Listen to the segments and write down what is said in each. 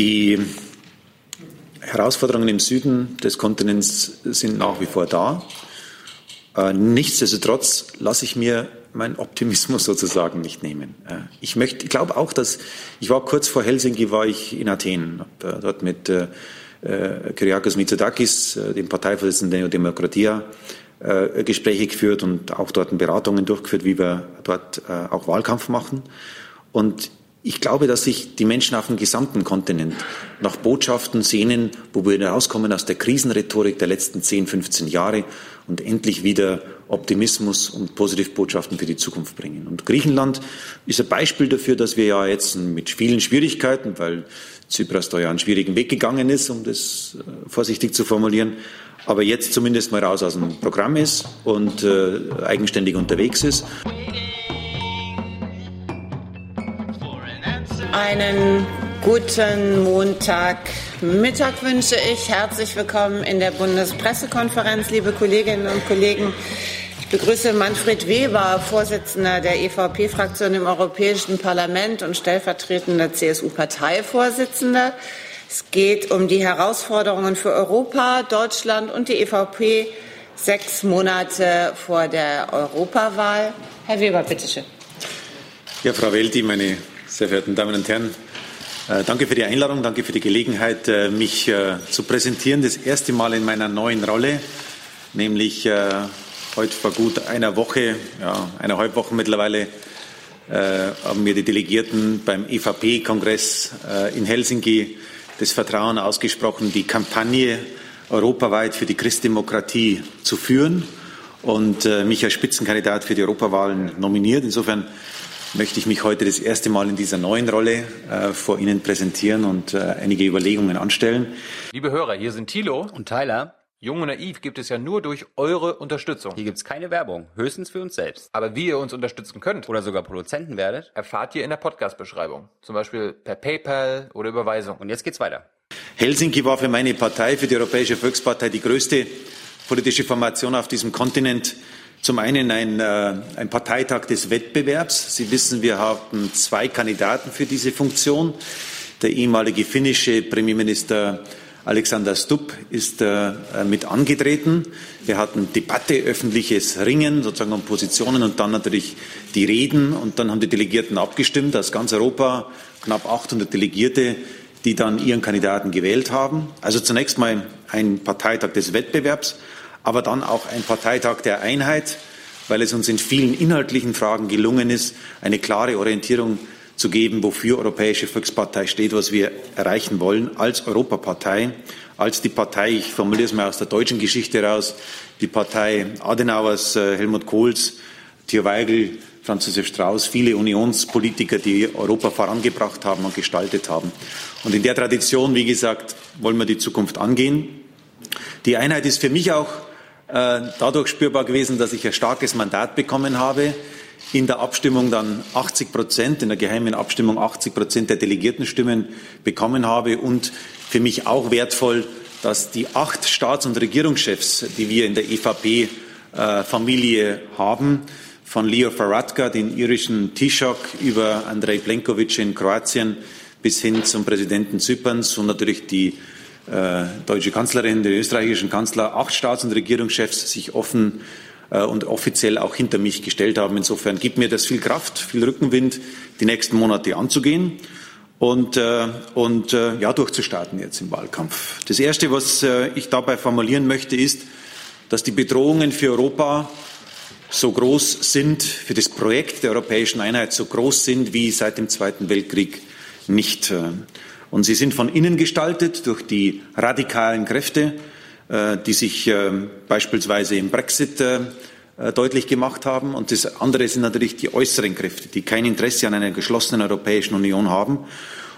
Die Herausforderungen im Süden des Kontinents sind nach wie vor da. Äh, nichtsdestotrotz lasse ich mir meinen Optimismus sozusagen nicht nehmen. Äh, ich möchte, ich glaube auch, dass ich war kurz vor Helsinki, war ich in Athen, habe äh, dort mit Kyriakos Mitsotakis, dem Parteivorsitzenden der Demokratia, Gespräche geführt und auch dort Beratungen durchgeführt, wie wir dort auch Wahlkampf machen. Und ich glaube, dass sich die Menschen auf dem gesamten Kontinent nach Botschaften sehnen, wo wir herauskommen aus der Krisenrhetorik der letzten 10, 15 Jahre und endlich wieder Optimismus und Positivbotschaften für die Zukunft bringen. Und Griechenland ist ein Beispiel dafür, dass wir ja jetzt mit vielen Schwierigkeiten, weil Tsipras da ja einen schwierigen Weg gegangen ist, um das äh, vorsichtig zu formulieren, aber jetzt zumindest mal raus aus dem Programm ist und äh, eigenständig unterwegs ist. Einen guten Montagmittag wünsche ich. Herzlich willkommen in der Bundespressekonferenz, liebe Kolleginnen und Kollegen. Ich begrüße Manfred Weber, Vorsitzender der EVP-Fraktion im Europäischen Parlament und stellvertretender CSU-Parteivorsitzender. Es geht um die Herausforderungen für Europa, Deutschland und die EVP sechs Monate vor der Europawahl. Herr Weber, bitteschön. Ja, Frau Welti, meine sehr verehrten Damen und Herren, äh, danke für die Einladung, danke für die Gelegenheit, äh, mich äh, zu präsentieren. Das erste Mal in meiner neuen Rolle, nämlich heute vor gut einer Woche, ja, eineinhalb Wochen mittlerweile, haben mir die Delegierten beim EVP-Kongress in Helsinki das Vertrauen ausgesprochen, die Kampagne europaweit für die Christdemokratie zu führen und mich als Spitzenkandidat für die Europawahlen nominiert. Insofern möchte ich mich heute das erste Mal in dieser neuen Rolle äh, vor Ihnen präsentieren und äh, einige Überlegungen anstellen. Liebe Hörer, hier sind Thilo und Tyler. Jung und Naiv gibt es ja nur durch eure Unterstützung. Hier gibt es keine Werbung, höchstens für uns selbst. Aber wie ihr uns unterstützen könnt oder sogar Produzenten werdet, erfahrt ihr in der Podcast-Beschreibung. Zum Beispiel per PayPal oder Überweisung. Und jetzt geht's weiter. Helsinki war für meine Partei, für die Europäische Volkspartei, die größte politische Formation auf diesem Kontinent. Zum einen ein, äh, ein Parteitag des Wettbewerbs. Sie wissen, wir haben zwei Kandidaten für diese Funktion. Der ehemalige finnische Premierminister Alexander Stubb ist äh, mit angetreten. Wir hatten Debatte, öffentliches Ringen, sozusagen um Positionen und dann natürlich die Reden. Und dann haben die Delegierten abgestimmt aus ganz Europa, knapp 800 Delegierte, die dann ihren Kandidaten gewählt haben. Also zunächst mal ein Parteitag des Wettbewerbs aber dann auch ein Parteitag der Einheit, weil es uns in vielen inhaltlichen Fragen gelungen ist, eine klare Orientierung zu geben, wofür Europäische Volkspartei steht, was wir erreichen wollen als Europapartei, als die Partei, ich formuliere es mal aus der deutschen Geschichte heraus, die Partei Adenauers, äh, Helmut Kohls, Theo Weigel, Franz Josef Strauß, viele Unionspolitiker, die Europa vorangebracht haben und gestaltet haben. Und in der Tradition, wie gesagt, wollen wir die Zukunft angehen. Die Einheit ist für mich auch dadurch spürbar gewesen, dass ich ein starkes Mandat bekommen habe. In der Abstimmung dann 80 Prozent, in der geheimen Abstimmung 80 Prozent der Delegiertenstimmen bekommen habe und für mich auch wertvoll, dass die acht Staats- und Regierungschefs, die wir in der EVP-Familie äh, haben, von Leo Varadkar, den irischen Taoiseach, über Andrej Plenkovic in Kroatien bis hin zum Präsidenten Zyperns und natürlich die äh, deutsche Kanzlerin, den österreichischen Kanzler, acht Staats- und Regierungschefs sich offen äh, und offiziell auch hinter mich gestellt haben. Insofern gibt mir das viel Kraft, viel Rückenwind, die nächsten Monate anzugehen und, äh, und äh, ja, durchzustarten jetzt im Wahlkampf. Das Erste, was äh, ich dabei formulieren möchte, ist, dass die Bedrohungen für Europa so groß sind, für das Projekt der europäischen Einheit so groß sind wie seit dem Zweiten Weltkrieg nicht. Und sie sind von innen gestaltet durch die radikalen Kräfte, äh, die sich äh, beispielsweise im Brexit äh, deutlich gemacht haben. Und das andere sind natürlich die äußeren Kräfte, die kein Interesse an einer geschlossenen Europäischen Union haben.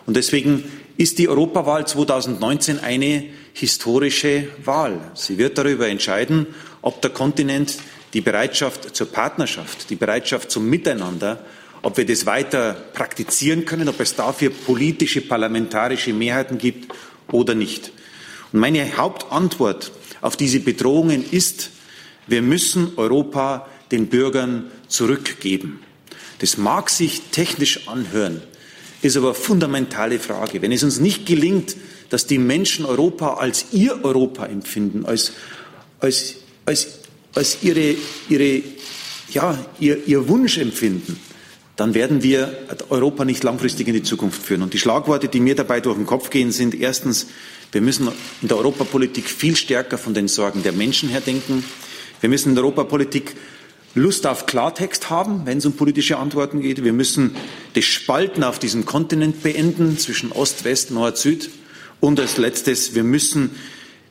Und deswegen ist die Europawahl 2019 eine historische Wahl. Sie wird darüber entscheiden, ob der Kontinent die Bereitschaft zur Partnerschaft, die Bereitschaft zum Miteinander ob wir das weiter praktizieren können, ob es dafür politische, parlamentarische Mehrheiten gibt oder nicht. Und meine Hauptantwort auf diese Bedrohungen ist, wir müssen Europa den Bürgern zurückgeben. Das mag sich technisch anhören. ist aber eine fundamentale Frage. Wenn es uns nicht gelingt, dass die Menschen Europa als ihr Europa empfinden, als, als, als, als ihre, ihre, ja, ihr, ihr Wunsch empfinden, dann werden wir Europa nicht langfristig in die Zukunft führen. Und die Schlagworte, die mir dabei durch den Kopf gehen, sind erstens, wir müssen in der Europapolitik viel stärker von den Sorgen der Menschen her denken. Wir müssen in der Europapolitik Lust auf Klartext haben, wenn es um politische Antworten geht. Wir müssen das Spalten auf diesem Kontinent beenden zwischen Ost, West, Nord, Süd. Und als letztes, wir müssen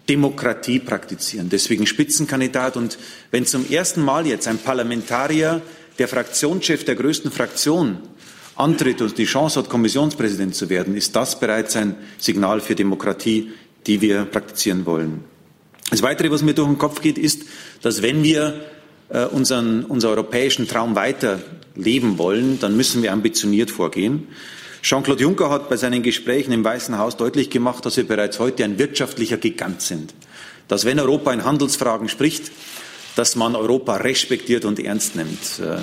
Demokratie praktizieren. Deswegen Spitzenkandidat. Und wenn zum ersten Mal jetzt ein Parlamentarier, der Fraktionschef der größten Fraktion, antritt und die Chance hat, Kommissionspräsident zu werden, ist das bereits ein Signal für Demokratie, die wir praktizieren wollen. Das Weitere, was mir durch den Kopf geht, ist, dass wenn wir äh, unseren, unseren europäischen Traum weiter leben wollen, dann müssen wir ambitioniert vorgehen. Jean-Claude Juncker hat bei seinen Gesprächen im Weißen Haus deutlich gemacht, dass wir bereits heute ein wirtschaftlicher Gigant sind. Dass wenn Europa in Handelsfragen spricht, dass man Europa respektiert und ernst nimmt. Äh,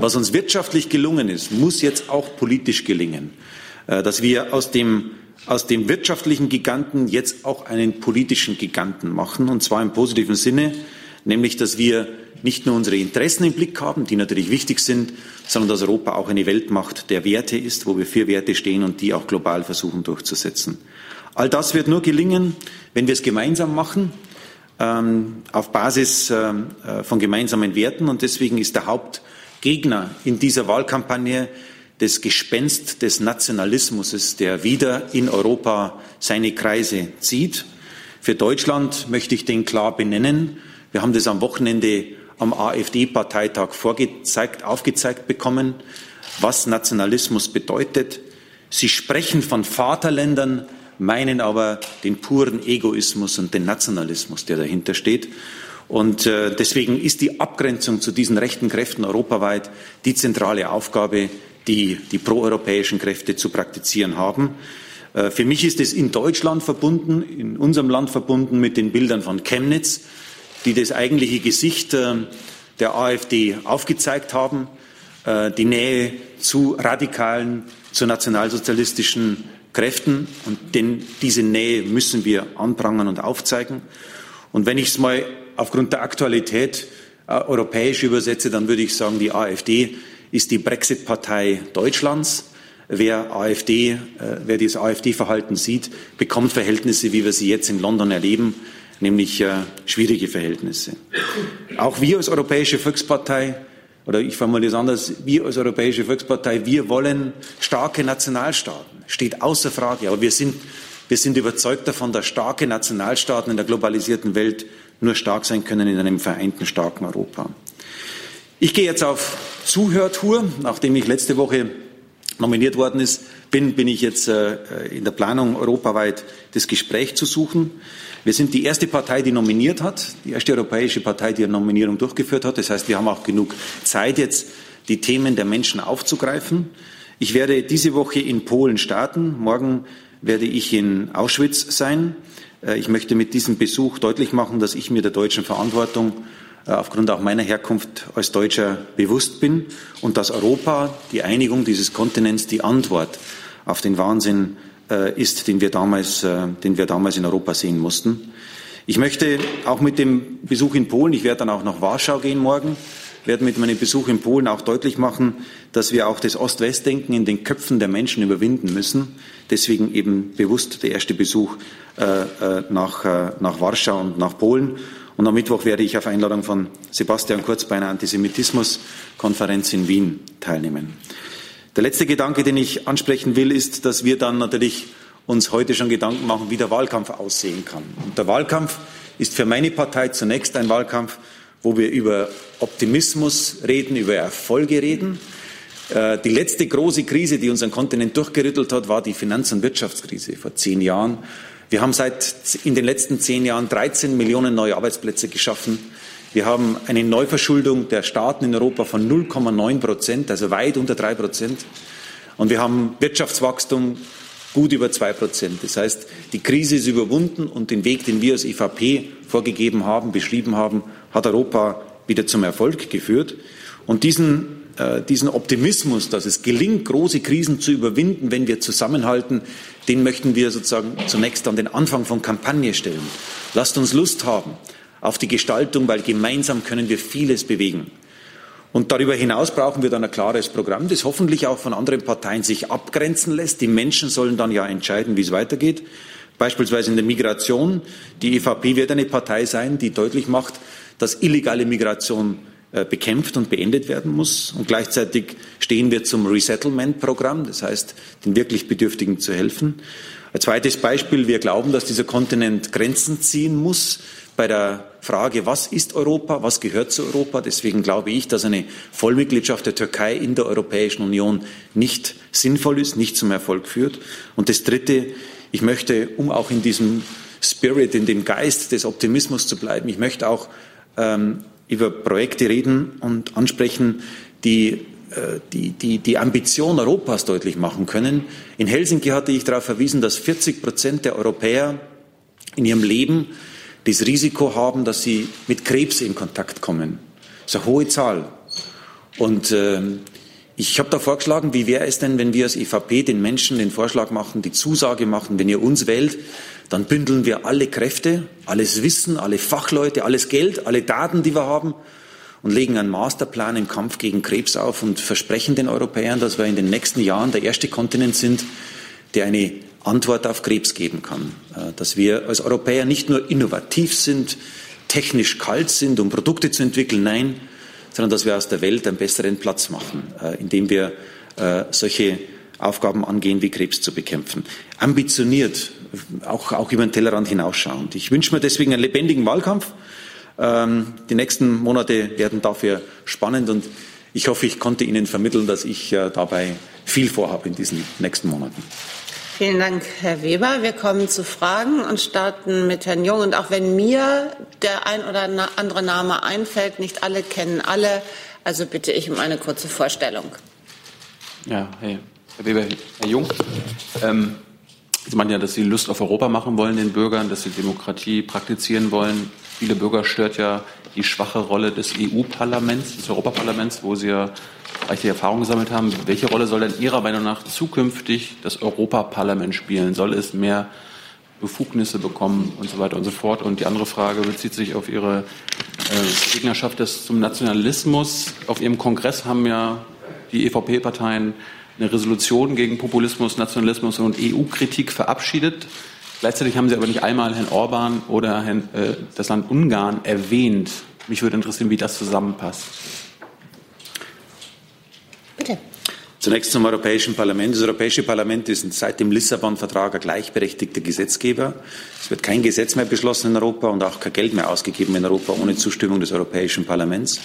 was uns wirtschaftlich gelungen ist, muss jetzt auch politisch gelingen. Äh, dass wir aus dem, aus dem wirtschaftlichen Giganten jetzt auch einen politischen Giganten machen, und zwar im positiven Sinne, nämlich dass wir nicht nur unsere Interessen im Blick haben, die natürlich wichtig sind, sondern dass Europa auch eine Weltmacht der Werte ist, wo wir für Werte stehen und die auch global versuchen durchzusetzen. All das wird nur gelingen, wenn wir es gemeinsam machen, auf Basis ähm, äh, von gemeinsamen Werten. Und deswegen ist der Hauptgegner in dieser Wahlkampagne das Gespenst des Nationalismus, der wieder in Europa seine Kreise zieht. Für Deutschland möchte ich den klar benennen. Wir haben das am Wochenende am AfD-Parteitag vorgezeigt, aufgezeigt bekommen, was Nationalismus bedeutet. Sie sprechen von Vaterländern, meinen aber den puren Egoismus und den Nationalismus, der dahinter steht. Und äh, deswegen ist die Abgrenzung zu diesen rechten Kräften europaweit die zentrale Aufgabe, die die proeuropäischen Kräfte zu praktizieren haben. Äh, für mich ist es in Deutschland verbunden, in unserem Land verbunden mit den Bildern von Chemnitz, die das eigentliche Gesicht äh, der AfD aufgezeigt haben, die Nähe zu radikalen, zu nationalsozialistischen Kräften. Und denn diese Nähe müssen wir anprangern und aufzeigen. Und wenn ich es mal aufgrund der Aktualität äh, europäisch übersetze, dann würde ich sagen, die AfD ist die Brexit-Partei Deutschlands. Wer AfD, äh, wer dieses AfD-Verhalten sieht, bekommt Verhältnisse, wie wir sie jetzt in London erleben, nämlich äh, schwierige Verhältnisse. Auch wir als Europäische Volkspartei, oder ich formuliere es anders, wir als Europäische Volkspartei, wir wollen starke Nationalstaaten, steht außer Frage. Aber wir sind, wir sind überzeugt davon, dass starke Nationalstaaten in der globalisierten Welt nur stark sein können in einem vereinten, starken Europa. Ich gehe jetzt auf Zuhörtour, nachdem ich letzte Woche nominiert worden ist, bin, bin ich jetzt äh, in der Planung, europaweit das Gespräch zu suchen. Wir sind die erste Partei, die nominiert hat, die erste europäische Partei, die eine Nominierung durchgeführt hat. Das heißt, wir haben auch genug Zeit jetzt, die Themen der Menschen aufzugreifen. Ich werde diese Woche in Polen starten. Morgen werde ich in Auschwitz sein. Äh, ich möchte mit diesem Besuch deutlich machen, dass ich mir der deutschen Verantwortung äh, aufgrund auch meiner Herkunft als Deutscher bewusst bin und dass Europa, die Einigung dieses Kontinents, die Antwort auf den Wahnsinn ist, den wir, damals, äh, den wir damals in Europa sehen mussten. Ich möchte auch mit dem Besuch in Polen, ich werde dann auch nach Warschau gehen morgen, werde mit meinem Besuch in Polen auch deutlich machen, dass wir auch das Ost-West-Denken in den Köpfen der Menschen überwinden müssen. Deswegen eben bewusst der erste Besuch äh, äh nach, äh, nach Warschau und nach Polen. Und am Mittwoch werde ich auf Einladung von Sebastian Kurz bei einer Antisemitismuskonferenz in Wien teilnehmen. Der letzte Gedanke, den ich ansprechen will, ist, dass wir dann natürlich uns heute schon Gedanken machen, wie der Wahlkampf aussehen kann. Und der Wahlkampf ist für meine Partei zunächst ein Wahlkampf, wo wir über Optimismus reden, über Erfolge reden. Äh, die letzte große Krise, die unseren Kontinent durchgerüttelt hat, war die Finanz- und Wirtschaftskrise vor zehn Jahren. Wir haben seit in den letzten zehn Jahren 13 Millionen neue Arbeitsplätze geschaffen. Wir haben eine Neuverschuldung der Staaten in Europa von 0,9 Prozent, also weit unter drei Prozent. Und wir haben Wirtschaftswachstum gut über zwei Prozent. Das heißt, die Krise ist überwunden und den Weg, den wir als EVP vorgegeben haben, beschrieben haben, hat Europa wieder zum Erfolg geführt. Und diesen, äh, diesen Optimismus, dass es gelingt, große Krisen zu überwinden, wenn wir zusammenhalten, den möchten wir sozusagen zunächst an den Anfang von Kampagne stellen. Lasst uns Lust haben auf die Gestaltung, weil gemeinsam können wir vieles bewegen. Und darüber hinaus brauchen wir dann ein klares Programm, das hoffentlich auch von anderen Parteien sich abgrenzen lässt. Die Menschen sollen dann ja entscheiden, wie es weitergeht. Beispielsweise in der Migration. Die EVP wird eine Partei sein, die deutlich macht, dass illegale Migration bekämpft und beendet werden muss. Und gleichzeitig stehen wir zum Resettlement-Programm, das heißt, den wirklich Bedürftigen zu helfen. Ein zweites Beispiel, wir glauben, dass dieser Kontinent Grenzen ziehen muss bei der Frage, was ist Europa, was gehört zu Europa. Deswegen glaube ich, dass eine Vollmitgliedschaft der Türkei in der Europäischen Union nicht sinnvoll ist, nicht zum Erfolg führt. Und das Dritte, ich möchte, um auch in diesem Spirit, in dem Geist des Optimismus zu bleiben, ich möchte auch ähm, über Projekte reden und ansprechen, die äh, die, die, die Ambition Europas deutlich machen können. In Helsinki hatte ich darauf verwiesen, dass 40 Prozent der Europäer in ihrem Leben das Risiko haben, dass sie mit Krebs in Kontakt kommen. Das ist eine hohe Zahl. Und äh, ich habe da vorgeschlagen, wie wäre es denn, wenn wir als EVP den Menschen den Vorschlag machen, die Zusage machen, wenn ihr uns wählt, dann bündeln wir alle Kräfte, alles Wissen, alle Fachleute, alles Geld, alle Daten, die wir haben und legen einen Masterplan im Kampf gegen Krebs auf und versprechen den Europäern, dass wir in den nächsten Jahren der erste Kontinent sind, der eine Antwort auf Krebs geben kann. Äh, dass wir als Europäer nicht nur innovativ sind, technisch kalt sind, um Produkte zu entwickeln, nein, sondern dass wir aus der Welt einen besseren Platz machen, äh, indem wir äh, solche Aufgaben angehen, wie Krebs zu bekämpfen. Ambitioniert, auch, auch über den Tellerrand hinausschauend. Ich wünsche mir deswegen einen lebendigen Wahlkampf. Ähm, die nächsten Monate werden dafür spannend und ich hoffe, ich konnte Ihnen vermitteln, dass ich dabei viel vorhabe in diesen nächsten Monaten. Vielen Dank, Herr Weber. Wir kommen zu Fragen und starten mit Herrn Jung. Und auch wenn mir der ein oder andere Name einfällt, nicht alle kennen alle, also bitte ich um eine kurze Vorstellung. Ja, hey, Herr Weber, Herr Jung. Ähm, Sie meinen ja, dass Sie Lust auf Europa machen wollen, den Bürgern, dass Sie Demokratie praktizieren wollen. Viele Bürger stört ja die schwache Rolle des EU-Parlaments, des Europaparlaments, wo Sie ja reichliche Erfahrung gesammelt haben. Welche Rolle soll denn Ihrer Meinung nach zukünftig das Europaparlament spielen? Soll es mehr Befugnisse bekommen und so weiter und so fort? Und die andere Frage bezieht sich auf Ihre äh, Gegnerschaft des, zum Nationalismus. Auf Ihrem Kongress haben ja die EVP-Parteien eine Resolution gegen Populismus, Nationalismus und EU-Kritik verabschiedet. Gleichzeitig haben Sie aber nicht einmal Herrn Orban oder Herrn, äh, das Land Ungarn erwähnt. Mich würde interessieren, wie das zusammenpasst. Bitte. Zunächst zum Europäischen Parlament. Das Europäische Parlament ist seit dem Lissabon-Vertrag ein gleichberechtigter Gesetzgeber. Es wird kein Gesetz mehr beschlossen in Europa und auch kein Geld mehr ausgegeben in Europa ohne Zustimmung des Europäischen Parlaments.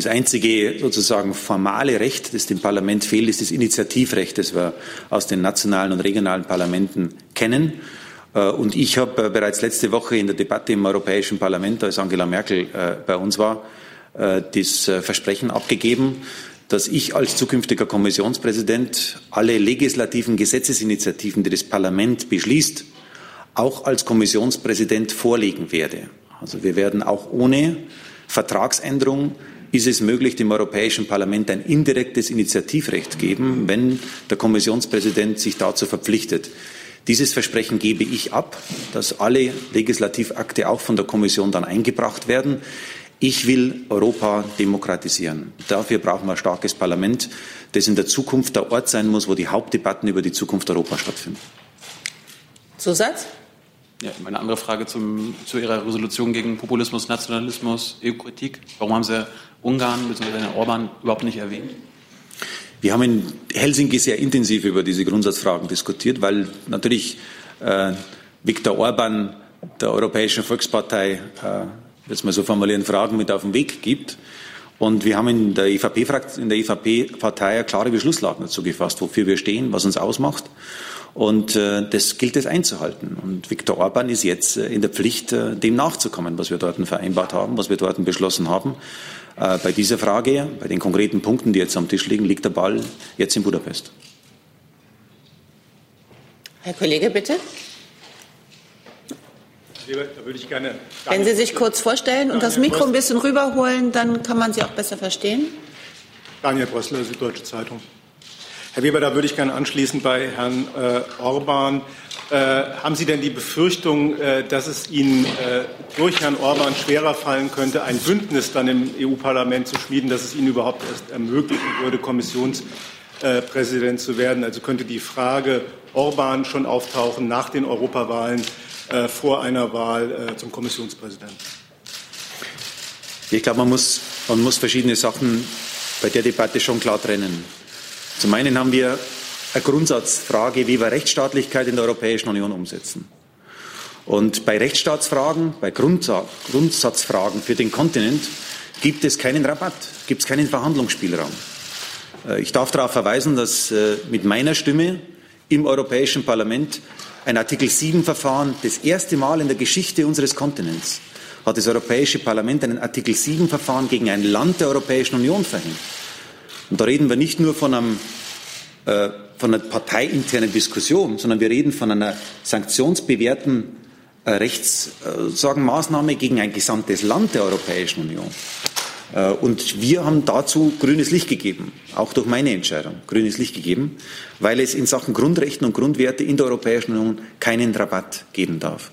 Das einzige sozusagen formale Recht, das dem Parlament fehlt, ist das Initiativrecht, das wir aus den nationalen und regionalen Parlamenten kennen. Äh, und ich habe äh, bereits letzte Woche in der Debatte im Europäischen Parlament, als Angela Merkel äh, bei uns war, das Versprechen abgegeben, dass ich als zukünftiger Kommissionspräsident alle legislativen Gesetzesinitiativen, die das Parlament beschließt, auch als Kommissionspräsident vorlegen werde. Also wir werden auch ohne Vertragsänderung ist es möglich, dem Europäischen Parlament ein indirektes Initiativrecht geben, wenn der Kommissionspräsident sich dazu verpflichtet. Dieses Versprechen gebe ich ab, dass alle Legislativakte auch von der Kommission dann eingebracht werden. Ich will Europa demokratisieren. Dafür brauchen wir ein starkes Parlament, das in der Zukunft der Ort sein muss, wo die Hauptdebatten über die Zukunft Europas stattfinden. Zusatz? Ja, meine andere Frage zum, zu Ihrer Resolution gegen Populismus, Nationalismus, EU-Kritik. Warum haben Sie Ungarn bzw. Orban überhaupt nicht erwähnt? Wir haben in Helsinki sehr intensiv über diese Grundsatzfragen diskutiert, weil natürlich äh, Viktor Orban der Europäischen Volkspartei äh, jetzt mal so formulieren, Fragen mit auf den Weg gibt. Und wir haben in der EVP-Partei EVP eine klare Beschlusslage dazu gefasst, wofür wir stehen, was uns ausmacht. Und äh, das gilt es einzuhalten. Und Viktor Orban ist jetzt äh, in der Pflicht, äh, dem nachzukommen, was wir dort vereinbart haben, was wir dort beschlossen haben. Äh, bei dieser Frage, bei den konkreten Punkten, die jetzt am Tisch liegen, liegt der Ball jetzt in Budapest. Herr Kollege, bitte. Da würde ich gerne. Wenn Sie sich kurz vorstellen und das Mikro ein bisschen rüberholen, dann kann man Sie auch besser verstehen. Daniel Brössler, Süddeutsche Zeitung. Herr Weber, da würde ich gerne anschließen bei Herrn äh, Orban. Äh, haben Sie denn die Befürchtung, äh, dass es Ihnen äh, durch Herrn Orban schwerer fallen könnte, ein Bündnis dann im EU-Parlament zu schmieden, dass es Ihnen überhaupt erst ermöglichen würde, Kommissionspräsident zu werden? Also könnte die Frage Orban schon auftauchen nach den Europawahlen äh, vor einer Wahl äh, zum Kommissionspräsidenten? Ich glaube, man muss, man muss verschiedene Sachen bei der Debatte schon klar trennen. Zum einen haben wir eine Grundsatzfrage, wie wir Rechtsstaatlichkeit in der Europäischen Union umsetzen. Und bei Rechtsstaatsfragen, bei Grundsatzfragen für den Kontinent gibt es keinen Rabatt, gibt es keinen Verhandlungsspielraum. Äh, ich darf darauf verweisen, dass äh, mit meiner Stimme im Europäischen Parlament ein Artikel 7-Verfahren das erste Mal in der Geschichte unseres Kontinents hat das Europäische Parlament ein Artikel 7-Verfahren gegen ein Land der Europäischen Union verhängt. Und da reden wir nicht nur von, einem, äh, von einer parteiinternen Diskussion, sondern wir reden von einer sanktionsbewährten äh, Rechtsmaßnahme äh, gegen ein gesamtes Land der Europäischen Union. Äh, und wir haben dazu grünes Licht gegeben, auch durch meine Entscheidung grünes Licht gegeben, weil es in Sachen Grundrechten und Grundwerte in der Europäischen Union keinen Rabatt geben darf.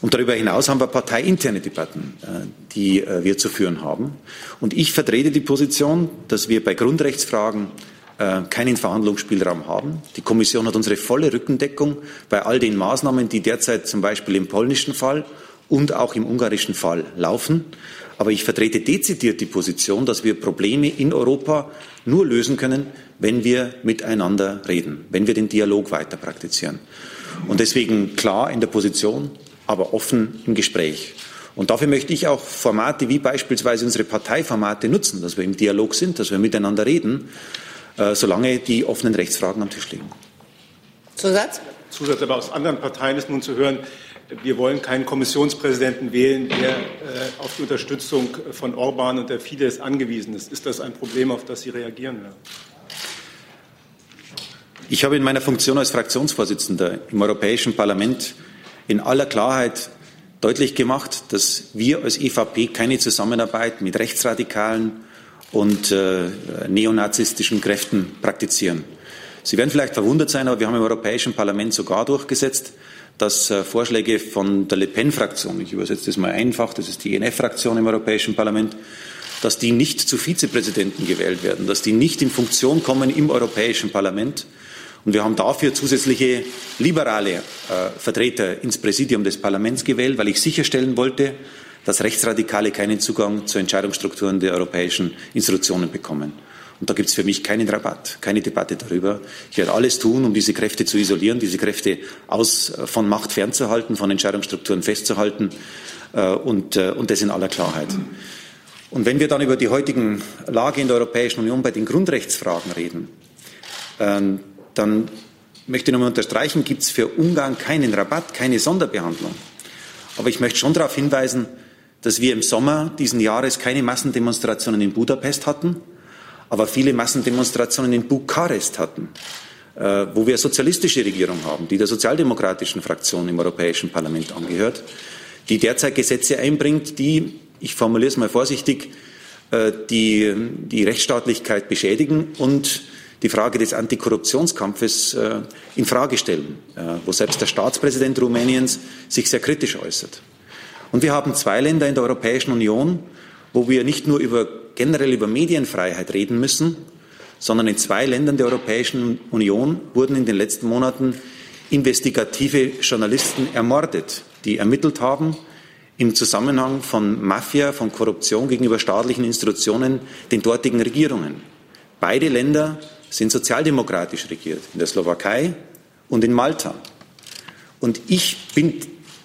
Und darüber hinaus haben wir parteiinterne Debatten, äh, die äh, wir zu führen haben. Und ich vertrete die Position, dass wir bei Grundrechtsfragen äh, keinen Verhandlungsspielraum haben. Die Kommission hat unsere volle Rückendeckung bei all den Maßnahmen, die derzeit zum Beispiel im polnischen Fall und auch im ungarischen Fall laufen. Aber ich vertrete dezidiert die Position, dass wir Probleme in Europa nur lösen können, wenn wir miteinander reden, wenn wir den Dialog weiter praktizieren. Und deswegen klar in der Position, aber offen im Gespräch. Und dafür möchte ich auch Formate wie beispielsweise unsere Parteiformate nutzen, dass wir im Dialog sind, dass wir miteinander reden, äh, solange die offenen Rechtsfragen am Tisch liegen. Zusatz? Zusatz, aber aus anderen Parteien ist nun zu hören, wir wollen keinen Kommissionspräsidenten wählen, der äh, auf die Unterstützung von Orban und der Fidesz angewiesen ist. Ist das ein Problem, auf das Sie reagieren werden? Ich habe in meiner Funktion als Fraktionsvorsitzender im Europäischen Parlament in aller Klarheit deutlich gemacht, dass wir als EVP keine Zusammenarbeit mit rechtsradikalen und äh, neonazistischen Kräften praktizieren. Sie werden vielleicht verwundert sein, aber wir haben im Europäischen Parlament sogar durchgesetzt, dass äh, Vorschläge von der Le Pen-Fraktion, ich übersetze das mal einfach, das ist die ENF-Fraktion im Europäischen Parlament, dass die nicht zu Vizepräsidenten gewählt werden, dass die nicht in Funktion kommen im Europäischen Parlament, und wir haben dafür zusätzliche liberale äh, Vertreter ins Präsidium des Parlaments gewählt, weil ich sicherstellen wollte, dass Rechtsradikale keinen Zugang zu Entscheidungsstrukturen der europäischen Institutionen bekommen. Und da gibt es für mich keinen Rabatt, keine Debatte darüber. Ich werde alles tun, um diese Kräfte zu isolieren, diese Kräfte aus, äh, von Macht fernzuhalten, von Entscheidungsstrukturen festzuhalten äh, und, äh, und das in aller Klarheit. Und wenn wir dann über die heutigen Lage in der Europäischen Union bei den Grundrechtsfragen reden, ähm, dann möchte ich nochmal unterstreichen, gibt es für Ungarn keinen Rabatt, keine Sonderbehandlung. Aber ich möchte schon darauf hinweisen, dass wir im Sommer diesen Jahres keine Massendemonstrationen in Budapest hatten, aber viele Massendemonstrationen in Bukarest hatten, äh, wo wir eine sozialistische Regierung haben, die der sozialdemokratischen Fraktion im Europäischen Parlament angehört, die derzeit Gesetze einbringt, die, ich formuliere es mal vorsichtig, äh, die, die Rechtsstaatlichkeit beschädigen und die Frage des Antikorruptionskampfes äh, in Frage stellen, äh, wo selbst der Staatspräsident Rumäniens sich sehr kritisch äußert. Und wir haben zwei Länder in der Europäischen Union, wo wir nicht nur über, generell über Medienfreiheit reden müssen, sondern in zwei Ländern der Europäischen Union wurden in den letzten Monaten investigative Journalisten ermordet, die ermittelt haben im Zusammenhang von Mafia, von Korruption gegenüber staatlichen Institutionen, den dortigen Regierungen. Beide Länder sind sozialdemokratisch regiert, in der Slowakei und in Malta. Und ich bin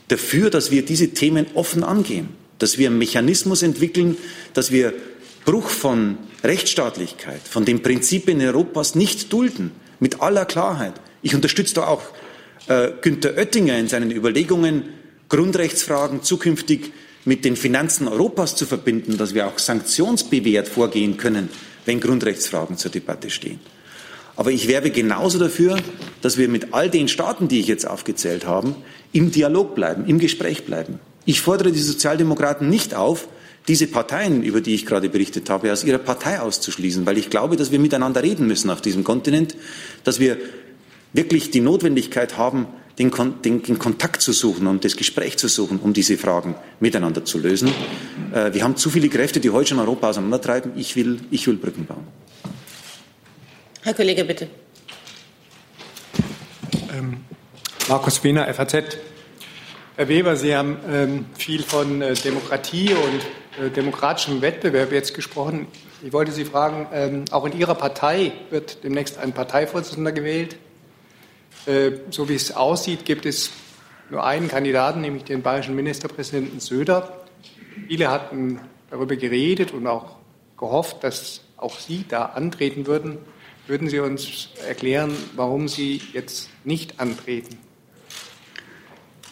dafür, dass wir diese Themen offen angehen, dass wir einen Mechanismus entwickeln, dass wir Bruch von Rechtsstaatlichkeit, von den Prinzipien Europas nicht dulden, mit aller Klarheit. Ich unterstütze da auch äh, Günter Oettinger in seinen Überlegungen, Grundrechtsfragen zukünftig mit den Finanzen Europas zu verbinden, dass wir auch sanktionsbewehrt vorgehen können, wenn Grundrechtsfragen zur Debatte stehen. Aber ich werbe genauso dafür, dass wir mit all den Staaten, die ich jetzt aufgezählt habe, im Dialog bleiben, im Gespräch bleiben. Ich fordere die Sozialdemokraten nicht auf, diese Parteien, über die ich gerade berichtet habe, aus ihrer Partei auszuschließen, weil ich glaube, dass wir miteinander reden müssen auf diesem Kontinent, dass wir wirklich die Notwendigkeit haben, den, den, den, Kontakt zu suchen und das Gespräch zu suchen, um diese Fragen miteinander zu lösen. Äh, wir haben zu viele Kräfte, die heute schon Europa auseinandertreiben. Ich will, ich will Brücken bauen. Herr Kollege, bitte. Ähm, Markus Wiener, FAZ. Herr Weber, Sie haben ähm, viel von äh, Demokratie und äh, demokratischem Wettbewerb jetzt gesprochen. Ich wollte Sie fragen, ähm, auch in Ihrer Partei wird demnächst ein Parteivorsitzender gewählt. Äh, so wie es aussieht, gibt es nur einen Kandidaten, nämlich den bayerischen Ministerpräsidenten Söder. Viele hatten darüber geredet und auch gehofft, dass auch Sie da antreten würden. Würden Sie uns erklären, warum Sie jetzt nicht antreten?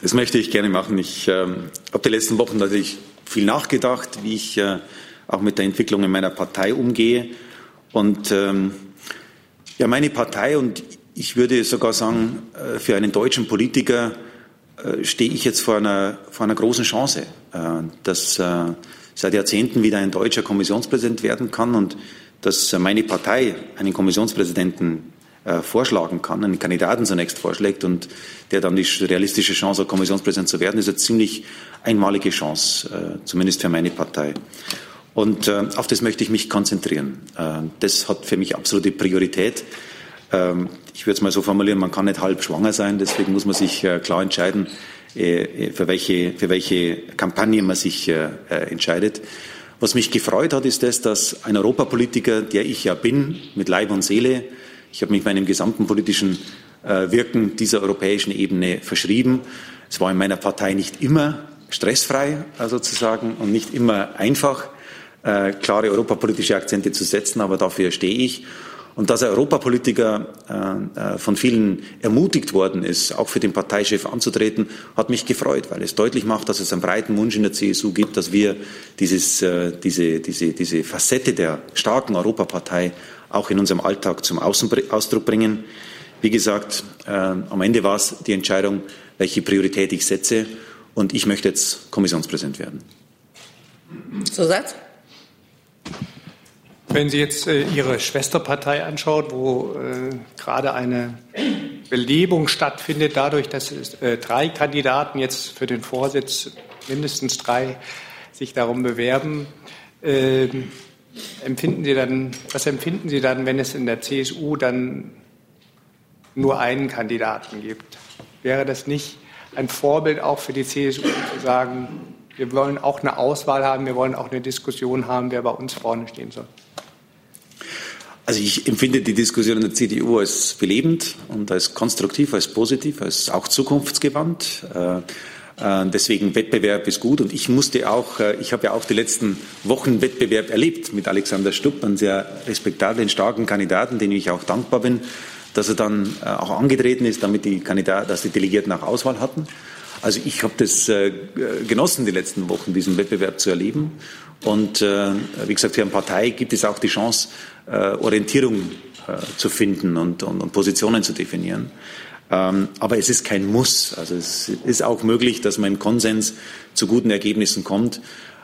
Das möchte ich gerne machen. Ich äh, habe die letzten Wochen natürlich viel nachgedacht, wie ich äh, auch mit der Entwicklung in meiner Partei umgehe. Und ähm, ja, meine Partei und ich würde sogar sagen, äh, für einen deutschen Politiker äh, stehe ich jetzt vor einer, vor einer großen Chance, äh, dass seit Jahrzehnten wieder ein deutscher Kommissionspräsident werden kann und dass meine Partei einen Kommissionspräsidenten vorschlagen kann, einen Kandidaten zunächst vorschlägt und der dann die realistische Chance hat, Kommissionspräsident zu werden, ist eine ziemlich einmalige Chance, zumindest für meine Partei. Und auf das möchte ich mich konzentrieren. das hat für mich absolute Priorität. Ähm, ich würde es mal so formulieren, man kann nicht halb schwanger sein, deswegen muss man sich äh, klar entscheiden, äh, äh, für welche, für welche Kampagne man sich entscheidet. Was mich gefreut hat, ist das, dass ein Europapolitiker, der ich ja bin, mit Leib und Seele, ich habe mich meinem gesamten politischen Wirken dieser europäischen Ebene verschrieben. Es war in meiner Partei nicht immer stressfrei sozusagen und nicht immer einfach, klare europapolitische Akzente zu setzen, aber dafür stehe ich. Und dass ein Europapolitiker äh, äh, von vielen ermutigt worden ist, auch für den Parteichef anzutreten, hat mich gefreut, weil es deutlich macht, dass es einen breiten Wunsch in der CSU gibt, dass wir dieses, äh, diese, diese, diese Facette der starken Europapartei auch in unserem Alltag zum Ausdruck bringen. Wie gesagt, äh, am Ende war es die Entscheidung, welche Priorität ich setze. Und ich möchte jetzt Kommissionspräsident werden. Zusatz? Wenn Sie jetzt äh, Ihre Schwesterpartei anschaut, wo äh, gerade eine Belebung stattfindet, dadurch, dass äh, drei Kandidaten jetzt für den Vorsitz, mindestens drei, sich darum bewerben, ähm, empfinden Sie dann, was empfinden Sie dann, wenn es in der CSU dann nur einen Kandidaten gibt? Wäre das nicht ein Vorbild auch für die CSU zu sagen, wir wollen auch eine Auswahl haben, wir wollen auch eine Diskussion haben, wer bei uns vorne stehen soll? Also ich empfinde die Diskussion in der CDU als belebend und als konstruktiv, als positiv, als auch zukunftsgewandt. Äh, äh, deswegen Wettbewerb ist gut und ich musste auch, äh, ich habe ja auch die letzten Wochen Wettbewerb erlebt mit Alexander Stupp, einem sehr respektablen, starken Kandidaten, den ich auch dankbar bin, dass er dann auch angetreten ist, damit die Kandidaten, dass die Delegierten auch Auswahl hatten. Also ich habe das genossen, die letzten Wochen diesen Wettbewerb zu erleben. Und wie gesagt, für eine Partei gibt es auch die Chance, Orientierung äh, zu finden und, und, und, Positionen zu definieren. Ähm, aber es ist kein Muss. Also es ist auch möglich, dass man im Konsens zu guten Ergebnissen kommt.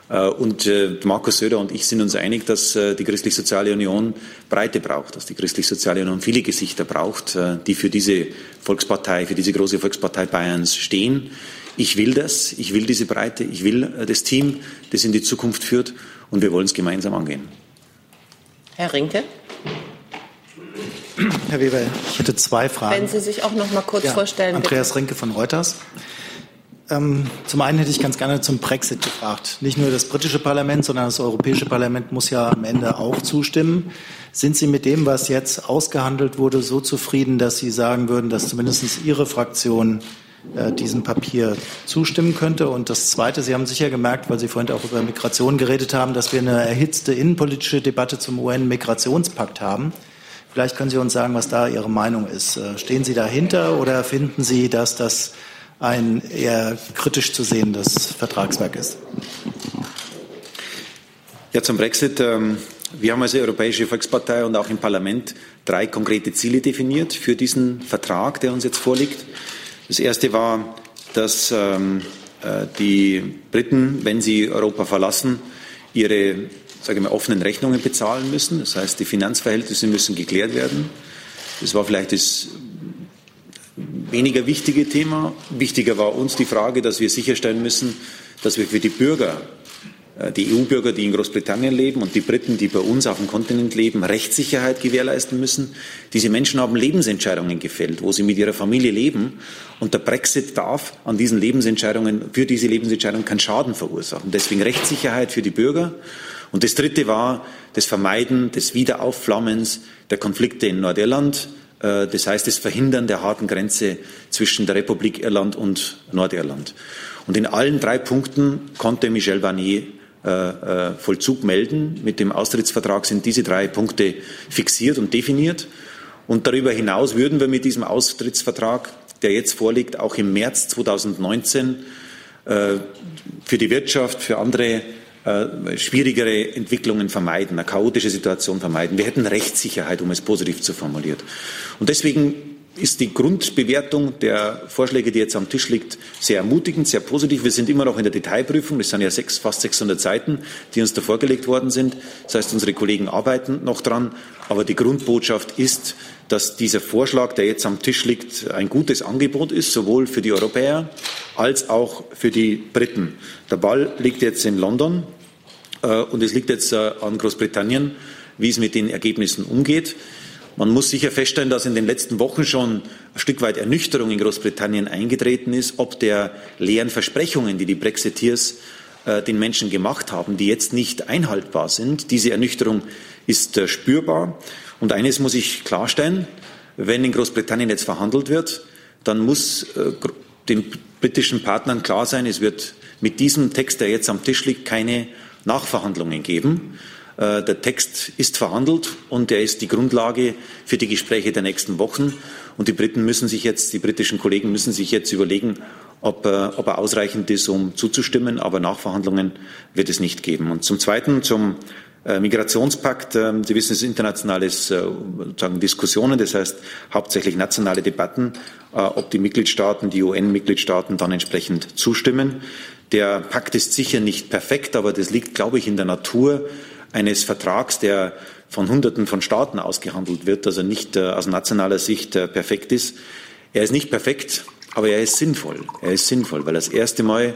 Äh, und äh, Markus Söder und ich sind uns einig, dass äh, die Christlich-Soziale Union Breite braucht, dass die Christlich-Soziale Union viele Gesichter braucht, die für diese Volkspartei, für diese große Volkspartei Bayerns stehen. Ich will das, ich will diese Breite, ich will das Team, das in die Zukunft führt und wir wollen es gemeinsam angehen. Herr Rinke. Herr Weber, ich hätte zwei Fragen. Wenn Sie sich auch noch mal kurz ja, vorstellen. Andreas bitte. Rinke von Reuters. Ähm, zum einen hätte ich ganz gerne zum Brexit gefragt. Nicht nur das britische Parlament, sondern das europäische Parlament muss ja am Ende auch zustimmen. Sind Sie mit dem, was jetzt ausgehandelt wurde, so zufrieden, dass Sie sagen würden, dass zumindest Ihre Fraktion diesem Papier zustimmen könnte? Und das Zweite, Sie haben sicher gemerkt, weil Sie vorhin auch über Migration geredet haben, dass wir eine erhitzte innenpolitische Debatte zum UN-Migrationspakt haben. Vielleicht können Sie uns sagen, was da Ihre Meinung ist. Äh, stehen Sie dahinter oder finden Sie, dass das ein eher kritisch zu sehendes Vertragswerk ist. Ja, zum Brexit. Ähm, wir haben als Europäische Volkspartei und auch im Parlament drei konkrete Ziele definiert für diesen Vertrag, der uns jetzt vorliegt. Das erste war, dass ähm, äh, die Briten, wenn sie Europa verlassen, ihre sage ich mal, offenen Rechnungen bezahlen müssen. Das heißt, die Finanzverhältnisse müssen geklärt werden. Das war vielleicht das weniger wichtige Thema. Wichtiger war uns die Frage, dass wir sicherstellen müssen, dass wir für die Bürger die EU-Bürger, die in Großbritannien leben und die Briten, die bei uns auf dem Kontinent leben, Rechtssicherheit gewährleisten müssen. Diese Menschen haben Lebensentscheidungen gefällt, wo sie mit ihrer Familie leben. Und der Brexit darf an diesen Lebensentscheidungen, für diese Lebensentscheidungen keinen Schaden verursachen. Deswegen Rechtssicherheit für die Bürger. Und das Dritte war das Vermeiden des Wiederaufflammens der Konflikte in Nordirland. Äh, das heißt, das Verhindern der harten Grenze zwischen der Republik Irland und Nordirland. Und in allen drei Punkten konnte Michel Barnier äh, äh, Vollzug melden. Mit dem Austrittsvertrag sind diese drei Punkte fixiert und definiert. Und darüber hinaus würden wir mit diesem Austrittsvertrag, der jetzt vorliegt, auch im März 2019 äh, für die Wirtschaft, für andere schwierigere Entwicklungen vermeiden, eine chaotische Situation vermeiden. Wir hätten Rechtssicherheit, um es positiv zu formulieren. Und deswegen ist die Grundbewertung der Vorschläge, die jetzt am Tisch liegt, sehr ermutigend, sehr positiv. Wir sind immer noch in der Detailprüfung. Das sind ja sechs, fast 600 Seiten, die uns da vorgelegt worden sind. Das heißt, unsere Kollegen arbeiten noch dran. Aber die Grundbotschaft ist, dass dieser Vorschlag, der jetzt am Tisch liegt, ein gutes Angebot ist, sowohl für die Europäer als auch für die Briten. Der Ball liegt jetzt in London äh, und es liegt jetzt äh, an Großbritannien, wie es mit den Ergebnissen umgeht. Man muss sicher feststellen, dass in den letzten Wochen schon ein Stück weit Ernüchterung in Großbritannien eingetreten ist, ob der leeren Versprechungen, die die Brexiteers äh, den Menschen gemacht haben, die jetzt nicht einhaltbar sind. Diese Ernüchterung ist äh, spürbar. Und eines muss ich klarstellen, wenn in Großbritannien jetzt verhandelt wird, dann muss äh, den britischen Partnern klar sein, es wird mit diesem Text, der jetzt am Tisch liegt, keine Nachverhandlungen geben. Äh, der Text ist verhandelt und er ist die Grundlage für die Gespräche der nächsten Wochen. Und die Briten müssen sich jetzt, die britischen Kollegen müssen sich jetzt überlegen, ob, äh, ob er ausreichend ist, um zuzustimmen. Aber Nachverhandlungen wird es nicht geben. Und zum Zweiten zum äh, Migrationspakt. Sie wissen, es ist internationales sozusagen Diskussionen, das heißt hauptsächlich nationale Debatten, ob die Mitgliedstaaten, die UN-Mitgliedstaaten dann entsprechend zustimmen. Der Pakt ist sicher nicht perfekt, aber das liegt, glaube ich, in der Natur eines Vertrags, der von Hunderten von Staaten ausgehandelt wird, also nicht äh, aus nationaler Sicht äh, perfekt ist. Er ist nicht perfekt, aber er ist sinnvoll. Er ist sinnvoll, weil das erste Mal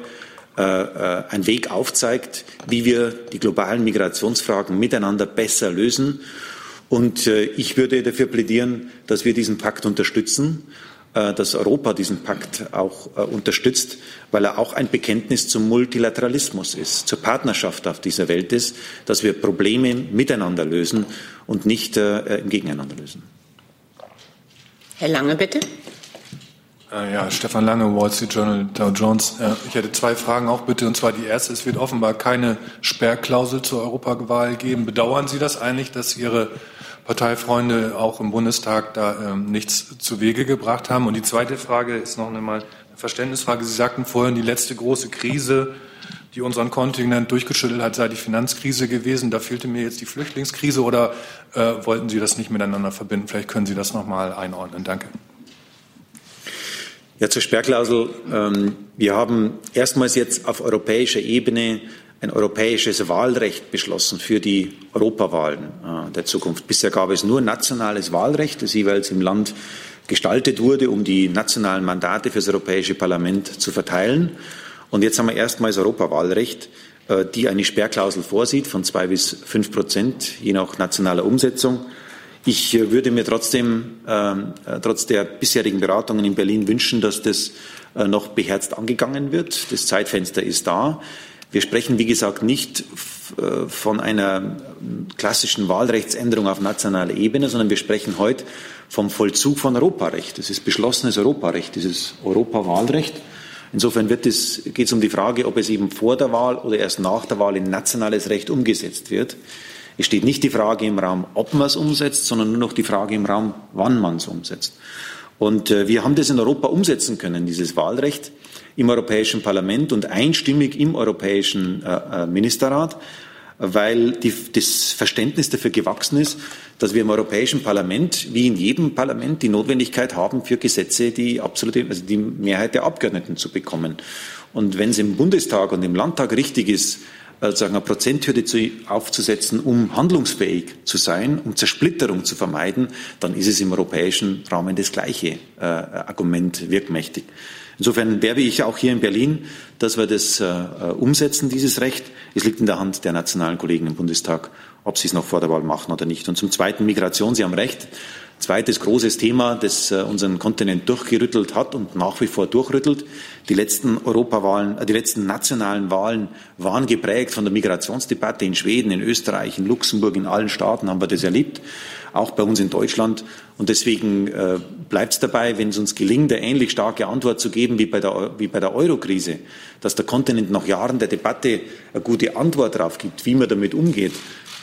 äh, äh, ein Weg aufzeigt, wie wir die globalen Migrationsfragen miteinander besser lösen. Und ich würde dafür plädieren, dass wir diesen Pakt unterstützen dass Europa diesen Pakt auch äh, unterstützt, weil er auch ein Bekenntnis zum Multilateralismus ist, zur Partnerschaft auf dieser Welt ist, dass wir Probleme miteinander lösen und nicht äh, im Gegeneinander lösen. Herr Lange, bitte. Ja, Stefan Lange, Wall Street Journal, Dow Jones. Ich hätte zwei Fragen auch bitte. Und zwar die erste, es wird offenbar keine Sperrklausel zur Europawahl geben. Bedauern Sie das eigentlich, dass Ihre Parteifreunde auch im Bundestag da ähm, nichts zu Wege gebracht haben. Und die zweite Frage ist noch einmal eine Verständnisfrage. Sie sagten vorhin, die letzte große Krise, die unseren Kontinent durchgeschüttelt hat, sei die Finanzkrise gewesen. Da fehlte mir jetzt die Flüchtlingskrise oder äh, wollten Sie das nicht miteinander verbinden? Vielleicht können Sie das noch mal einordnen. Danke. Ja, zur Sperrklausel. Ähm, wir haben erstmals jetzt auf europäischer Ebene ein europäisches Wahlrecht beschlossen für die Europawahlen äh, der Zukunft. Bisher gab es nur nationales Wahlrecht, das jeweils im Land gestaltet wurde, um die nationalen Mandate für das Europäische Parlament zu verteilen. Und jetzt haben wir erstmals Europawahlrecht, äh, die eine Sperrklausel vorsieht von zwei bis fünf Prozent, je nach nationaler Umsetzung. Ich äh, würde mir trotzdem, ähm, trotz der bisherigen Beratungen in Berlin wünschen, dass das noch beherzt angegangen wird. Das Zeitfenster ist da. Wir sprechen, wie gesagt, nicht äh, von einer klassischen Wahlrechtsänderung auf nationaler Ebene, sondern wir sprechen heute vom Vollzug von Europarecht. Das ist beschlossenes Europarecht, dieses Europawahlrecht. Insofern geht es um die Frage, ob es eben vor der Wahl oder erst nach der Wahl in nationales Recht umgesetzt wird. Es steht nicht die Frage im Raum, ob man es umsetzt, sondern nur noch die Frage im Raum, wann man es umsetzt. Und äh, wir haben das in Europa umsetzen können, dieses Wahlrecht im Europäischen Parlament und einstimmig im Europäischen äh, äh, Ministerrat, weil die, das Verständnis dafür gewachsen ist, dass wir im Europäischen Parlament, wie in jedem Parlament, die Notwendigkeit haben, für Gesetze die absolute, also die Mehrheit der Abgeordneten zu bekommen. Und wenn es im Bundestag und im Landtag richtig ist, sozusagen eine Prozenthürde zu, aufzusetzen, um handlungsfähig zu sein, um Zersplitterung zu vermeiden, dann ist es im europäischen Rahmen das gleiche äh, Argument wirkmächtig. Insofern werbe ich auch hier in Berlin, dass wir das äh, umsetzen, dieses Recht. Es liegt in der Hand der nationalen Kollegen im Bundestag, ob sie es noch vor der Wahl machen oder nicht. Und zum Zweiten Migration. Sie haben recht. Zweites großes Thema, das äh, unseren Kontinent durchgerüttelt hat und nach wie vor durchrüttelt. Die letzten Europawahlen, äh, die letzten nationalen Wahlen waren geprägt von der Migrationsdebatte in Schweden, in Österreich, in Luxemburg, in allen Staaten haben wir das erlebt, auch bei uns in Deutschland. Und deswegen äh, bleibt es dabei, wenn es uns gelingt, eine ähnlich starke Antwort zu geben wie bei der, wie bei der Euro-Krise, dass der Kontinent nach Jahren der Debatte eine gute Antwort darauf gibt, wie man damit umgeht,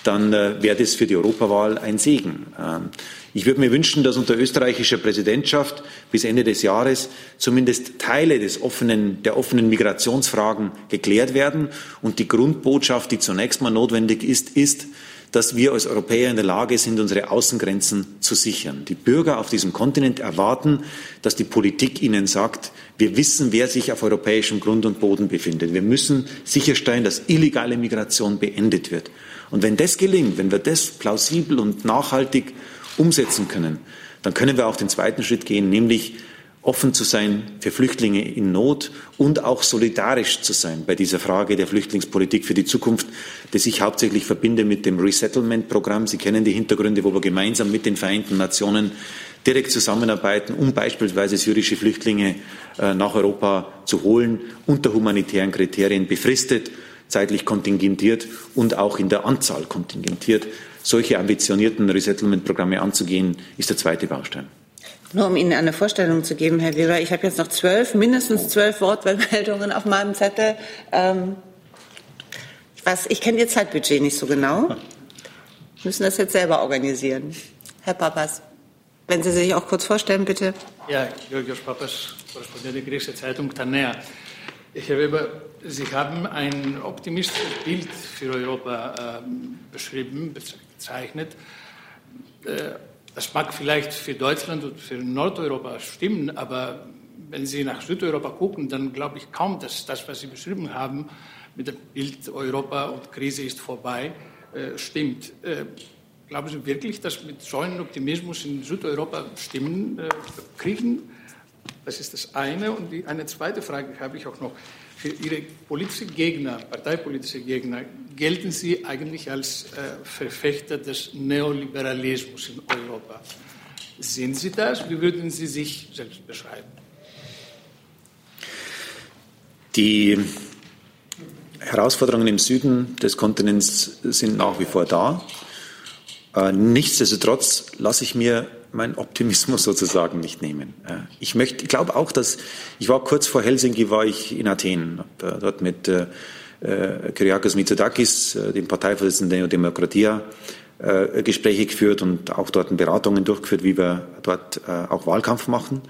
dann äh, wäre das für die Europawahl ein Segen. Ähm, ich würde mir wünschen, dass unter österreichischer Präsidentschaft bis Ende des Jahres zumindest Teile des offenen, der offenen Migrationsfragen geklärt werden. Und die Grundbotschaft, die zunächst mal notwendig ist, ist, dass wir als Europäer in der Lage sind, unsere Außengrenzen zu sichern. Die Bürger auf diesem Kontinent erwarten, dass die Politik ihnen sagt, wir wissen, wer sich auf europäischem Grund und Boden befindet. Wir müssen sicherstellen, dass illegale Migration beendet wird. Und wenn das gelingt, wenn wir das plausibel und nachhaltig umsetzen können, dann können wir auch den zweiten Schritt gehen, nämlich offen zu sein für Flüchtlinge in Not und auch solidarisch zu sein bei dieser Frage der Flüchtlingspolitik für die Zukunft, das ich hauptsächlich verbinde mit dem Resettlement-Programm. Sie kennen die Hintergründe, wo wir gemeinsam mit den Vereinten Nationen direkt zusammenarbeiten, um beispielsweise syrische Flüchtlinge äh, nach Europa zu holen, unter humanitären Kriterien befristet, zeitlich kontingentiert und auch in der Anzahl kontingentiert solche ambitionierten Resettlement-Programme anzugehen, ist der zweite Baustein. Nur um Ihnen eine Vorstellung zu geben, Herr Weber, ich habe jetzt noch zwölf, mindestens zwölf Wortmeldungen auf meinem Zettel. Ähm, was, ich kenne Ihr Zeitbudget nicht so genau. Müssen das jetzt selber organisieren. Herr Papas, wenn Sie sich auch kurz vorstellen, bitte. Ja, Georgios Papas, Korrespondent der griechischen Zeitung Tanea. Herr Weber, Sie haben ein optimistisches Bild für Europa äh, beschrieben, bezeichnet. Äh, das mag vielleicht für Deutschland und für Nordeuropa stimmen, aber wenn Sie nach Südeuropa gucken, dann glaube ich kaum, dass das, was Sie beschrieben haben, mit dem Bild Europa und Krise ist vorbei, äh, stimmt. Äh, glauben Sie wirklich, dass mit so einem Optimismus in Südeuropa Stimmen kriegen? Das ist das eine. Und die, eine zweite Frage habe ich auch noch für Ihre politischen Gegner, parteipolitische Gegner, gelten Sie eigentlich als äh, Verfechter des Neoliberalismus in Europa. Sind Sie das? Wie würden Sie sich selbst beschreiben? Die Herausforderungen im Süden des Kontinents sind nach wie vor da. Äh, nichtsdestotrotz lasse ich mir meinen Optimismus sozusagen nicht nehmen. Ich möchte, ich glaube auch, dass ich war kurz vor Helsinki, war ich in Athen, habe dort mit äh, äh, Kyriakos Mitsotakis, äh, dem Parteivorsitzenden der Demokratia, äh, Gespräche geführt und auch dort Beratungen durchgeführt, wie wir dort äh, auch Wahlkampf machen.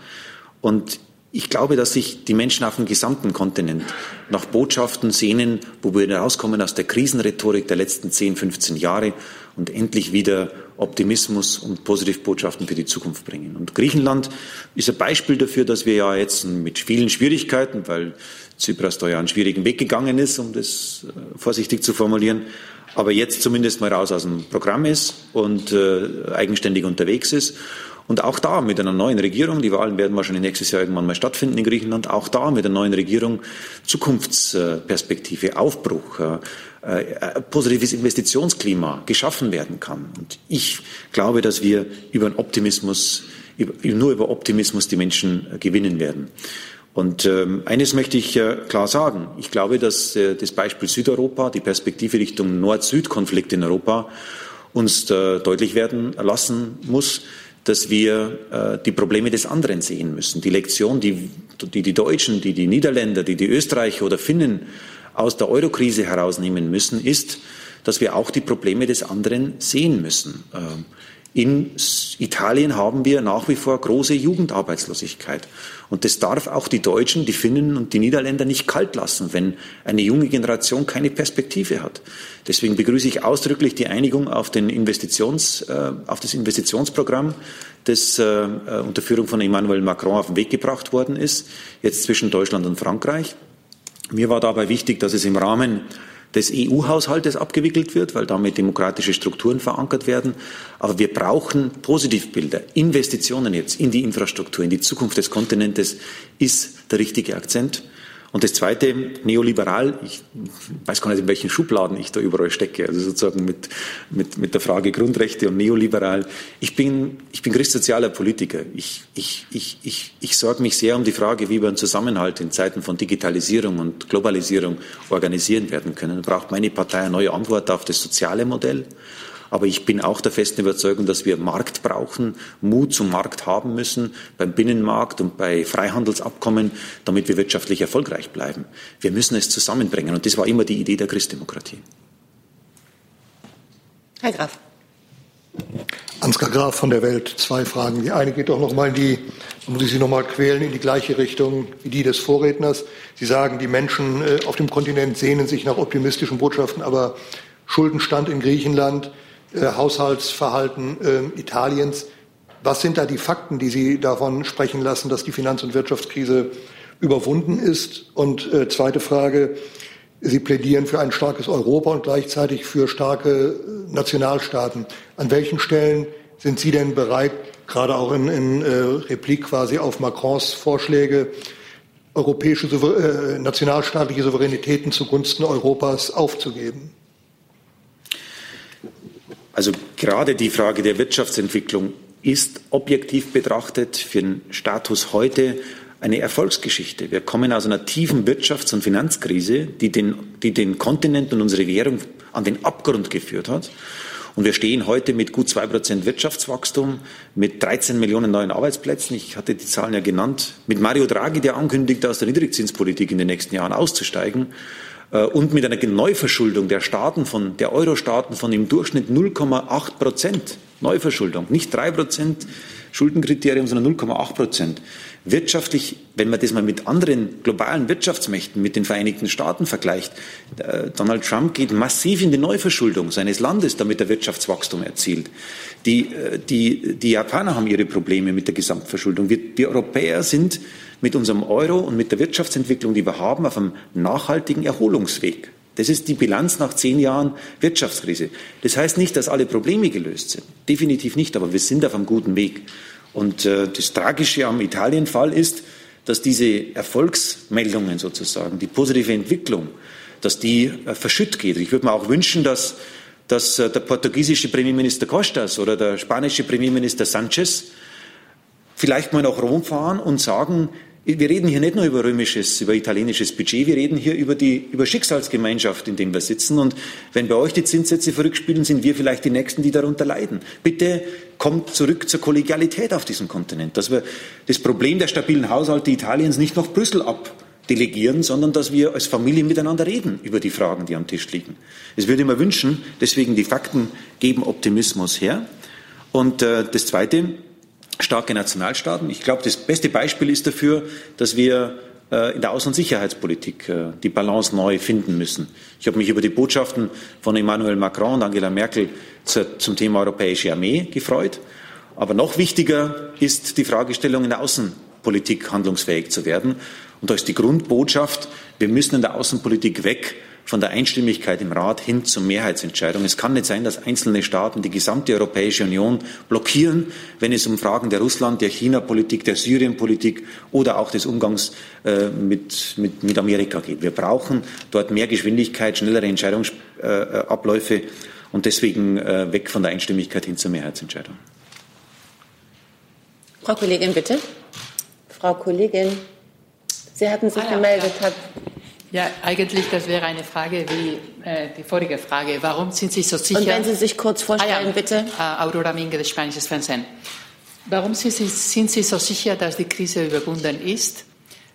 Und ich glaube, dass sich die Menschen auf dem gesamten Kontinent nach Botschaften sehnen, wo wir rauskommen aus der Krisenrhetorik der letzten 10, 15 Jahre und endlich wieder Optimismus und Positivbotschaften für die Zukunft bringen. Und Griechenland ist ein Beispiel dafür, dass wir ja jetzt mit vielen Schwierigkeiten, weil Tsipras da ja einen schwierigen Weg gegangen ist, um das äh, vorsichtig zu formulieren, aber jetzt zumindest mal raus aus dem Programm ist und äh, eigenständig unterwegs ist. Und auch da mit einer neuen Regierung, die Wahlen werden wahrscheinlich nächstes Jahr irgendwann mal stattfinden in Griechenland, auch da mit einer neuen Regierung Zukunftsperspektive, Aufbruch, äh, positives Investitionsklima geschaffen werden kann. Und ich glaube, dass wir über einen Optimismus, nur über Optimismus die Menschen äh, gewinnen werden. Und ähm, eines möchte ich äh, klar sagen. Ich glaube, dass das Beispiel Südeuropa, die Perspektive Richtung Nord-Süd-Konflikt in Europa uns deutlich werden lassen muss, dass wir äh, die Probleme des anderen sehen müssen. Die Lektion, die, die die Deutschen, die die Niederländer, die die Österreicher oder Finnen aus der Eurokrise herausnehmen müssen, ist, dass wir auch die Probleme des anderen sehen müssen. Ähm, in Italien haben wir nach wie vor große Jugendarbeitslosigkeit. Und das darf auch die Deutschen, die Finnen und die Niederländer nicht kalt lassen, wenn eine junge Generation keine Perspektive hat. Deswegen begrüße ich ausdrücklich die Einigung auf, den Investitions, äh, auf das Investitionsprogramm, das äh, äh, unter Führung von Emmanuel Macron auf den Weg gebracht worden ist, jetzt zwischen Deutschland und Frankreich. Mir war dabei wichtig, dass es im Rahmen des EU-Haushaltes abgewickelt wird, weil damit demokratische Strukturen verankert werden. Aber wir brauchen Positivbilder. Investitionen jetzt in die Infrastruktur, in die Zukunft des Kontinentes ist der richtige Akzent. Und das Zweite, neoliberal, ich weiß gar nicht, in welchen Schubladen ich da überall stecke, also sozusagen mit, mit, mit der Frage Grundrechte und neoliberal. Ich bin, ich bin christsozialer Politiker. Ich, ich, ich, ich, ich sorge mich sehr um die Frage, wie wir einen Zusammenhalt in Zeiten von Digitalisierung und Globalisierung organisieren werden können. Da braucht meine Partei eine neue Antwort auf das soziale Modell. Aber ich bin auch der festen Überzeugung, dass wir Markt brauchen, Mut zum Markt haben müssen, beim Binnenmarkt und bei Freihandelsabkommen, damit wir wirtschaftlich erfolgreich bleiben. Wir müssen es zusammenbringen. Und das war immer die Idee der Christdemokratie. Herr Graf. Ansgar Graf von der Welt. Zwei Fragen. Die eine geht doch noch mal in die, muss ich Sie noch mal quälen, in die gleiche Richtung wie die des Vorredners. Sie sagen, die Menschen äh, auf dem Kontinent sehnen sich nach optimistischen Botschaften, aber Schuldenstand in Griechenland, äh, Haushaltsverhalten äh, Italiens. Was sind da die Fakten, die Sie davon sprechen lassen, dass die Finanz- und Wirtschaftskrise überwunden ist? Und äh, zweite Frage. Sie plädieren für ein starkes Europa und gleichzeitig für starke äh, Nationalstaaten. An welchen Stellen sind Sie denn bereit, gerade auch in, in äh, Replik quasi auf Macrons Vorschläge, europäische äh, nationalstaatliche Souveränitäten zugunsten Europas aufzugeben? Also gerade die Frage der Wirtschaftsentwicklung ist objektiv betrachtet für den Status heute eine Erfolgsgeschichte. Wir kommen aus einer tiefen Wirtschafts- und Finanzkrise, die den, die den Kontinent und unsere Währung an den Abgrund geführt hat. Und wir stehen heute mit gut zwei Prozent Wirtschaftswachstum, mit 13 Millionen neuen Arbeitsplätzen. Ich hatte die Zahlen ja genannt. Mit Mario Draghi, der ankündigt, aus der Niedrigzinspolitik in den nächsten Jahren auszusteigen. Äh, und mit einer Neuverschuldung der Staaten von, der Euro-Staaten von im Durchschnitt 0,8 Prozent Neuverschuldung, nicht drei Prozent Schuldenkriterium, sondern 0,8 Prozent. Wirtschaftlich, wenn man das mal mit anderen globalen Wirtschaftsmächten, mit den Vereinigten Staaten vergleicht, äh, Donald Trump geht massiv in die Neuverschuldung seines Landes, damit er Wirtschaftswachstum erzielt. Die, äh, die, die Japaner haben ihre Probleme mit der Gesamtverschuldung. Wir, die Europäer sind mit unserem Euro und mit der Wirtschaftsentwicklung, die wir haben, auf einem nachhaltigen Erholungsweg. Das ist die Bilanz nach zehn Jahren Wirtschaftskrise. Das heißt nicht, dass alle Probleme gelöst sind. Definitiv nicht, aber wir sind auf einem guten Weg. Und äh, das Tragische am Italienfall ist, dass diese Erfolgsmeldungen sozusagen, die positive Entwicklung, dass die äh, verschütt geht. Ich würde mir auch wünschen, dass, dass äh, der portugiesische Premierminister Costas oder der spanische Premierminister Sanchez vielleicht mal nach Rom fahren und sagen, wir reden hier nicht nur über römisches, über italienisches Budget, wir reden hier über die über Schicksalsgemeinschaft, in dem wir sitzen. Und wenn bei euch die Zinssätze verrückspielen, sind wir vielleicht die Nächsten, die darunter leiden. Bitte kommt zurück zur Kollegialität auf diesem Kontinent, dass wir das Problem der stabilen Haushalte Italiens nicht nach Brüssel abdelegieren, sondern dass wir als Familie miteinander reden über die Fragen, die am Tisch liegen. Es würde mir wünschen, deswegen die Fakten geben Optimismus her. Und äh, das Zweite, starke Nationalstaaten. Ich glaube, das beste Beispiel ist dafür, dass wir äh, in der Außen- und Sicherheitspolitik äh, die Balance neu finden müssen. Ich habe mich über die Botschaften von Emmanuel Macron und Angela Merkel zum Thema europäische Armee gefreut. Aber noch wichtiger ist die Fragestellung in der Außenpolitik handlungsfähig zu werden. Und da ist die Grundbotschaft, wir müssen in der Außenpolitik weg von der Einstimmigkeit im Rat hin zur Mehrheitsentscheidung. Es kann nicht sein, dass einzelne Staaten die gesamte Europäische Union blockieren, wenn es um Fragen der Russland, der China-Politik, der Syrien-Politik oder auch des Umgangs äh, mit, mit, mit Amerika geht. Wir brauchen dort mehr Geschwindigkeit, schnellere Entscheidungsabläufe äh, und deswegen äh, weg von der Einstimmigkeit hin zur Mehrheitsentscheidung. Frau Kollegin, bitte. Frau Kollegin, Sie hatten sich ah, ja, gemeldet. Ja. Ja, eigentlich, das wäre eine Frage wie äh, die vorige Frage. Warum sind Sie so sicher? Und wenn Sie sich kurz vorstellen, ah, ja. bitte. Uh, Aurora Minge, spanisches Fernsehen. Warum sind Sie, sind Sie so sicher, dass die Krise überwunden ist?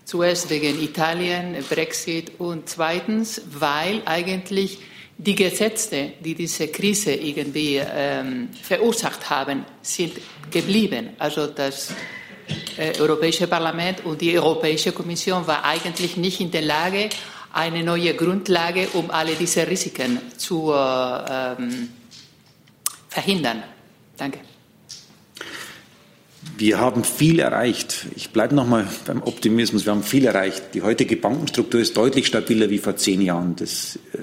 Zuerst wegen Italien, Brexit und zweitens, weil eigentlich die Gesetze, die diese Krise irgendwie ähm, verursacht haben, sind geblieben. Also das äh, Europäische Parlament und die Europäische Kommission war eigentlich nicht in der Lage, eine neue Grundlage, um alle diese Risiken zu äh, ähm, verhindern. Danke. Wir haben viel erreicht. Ich bleibe noch mal beim Optimismus. Wir haben viel erreicht. Die heutige Bankenstruktur ist deutlich stabiler wie vor zehn Jahren. Das, äh,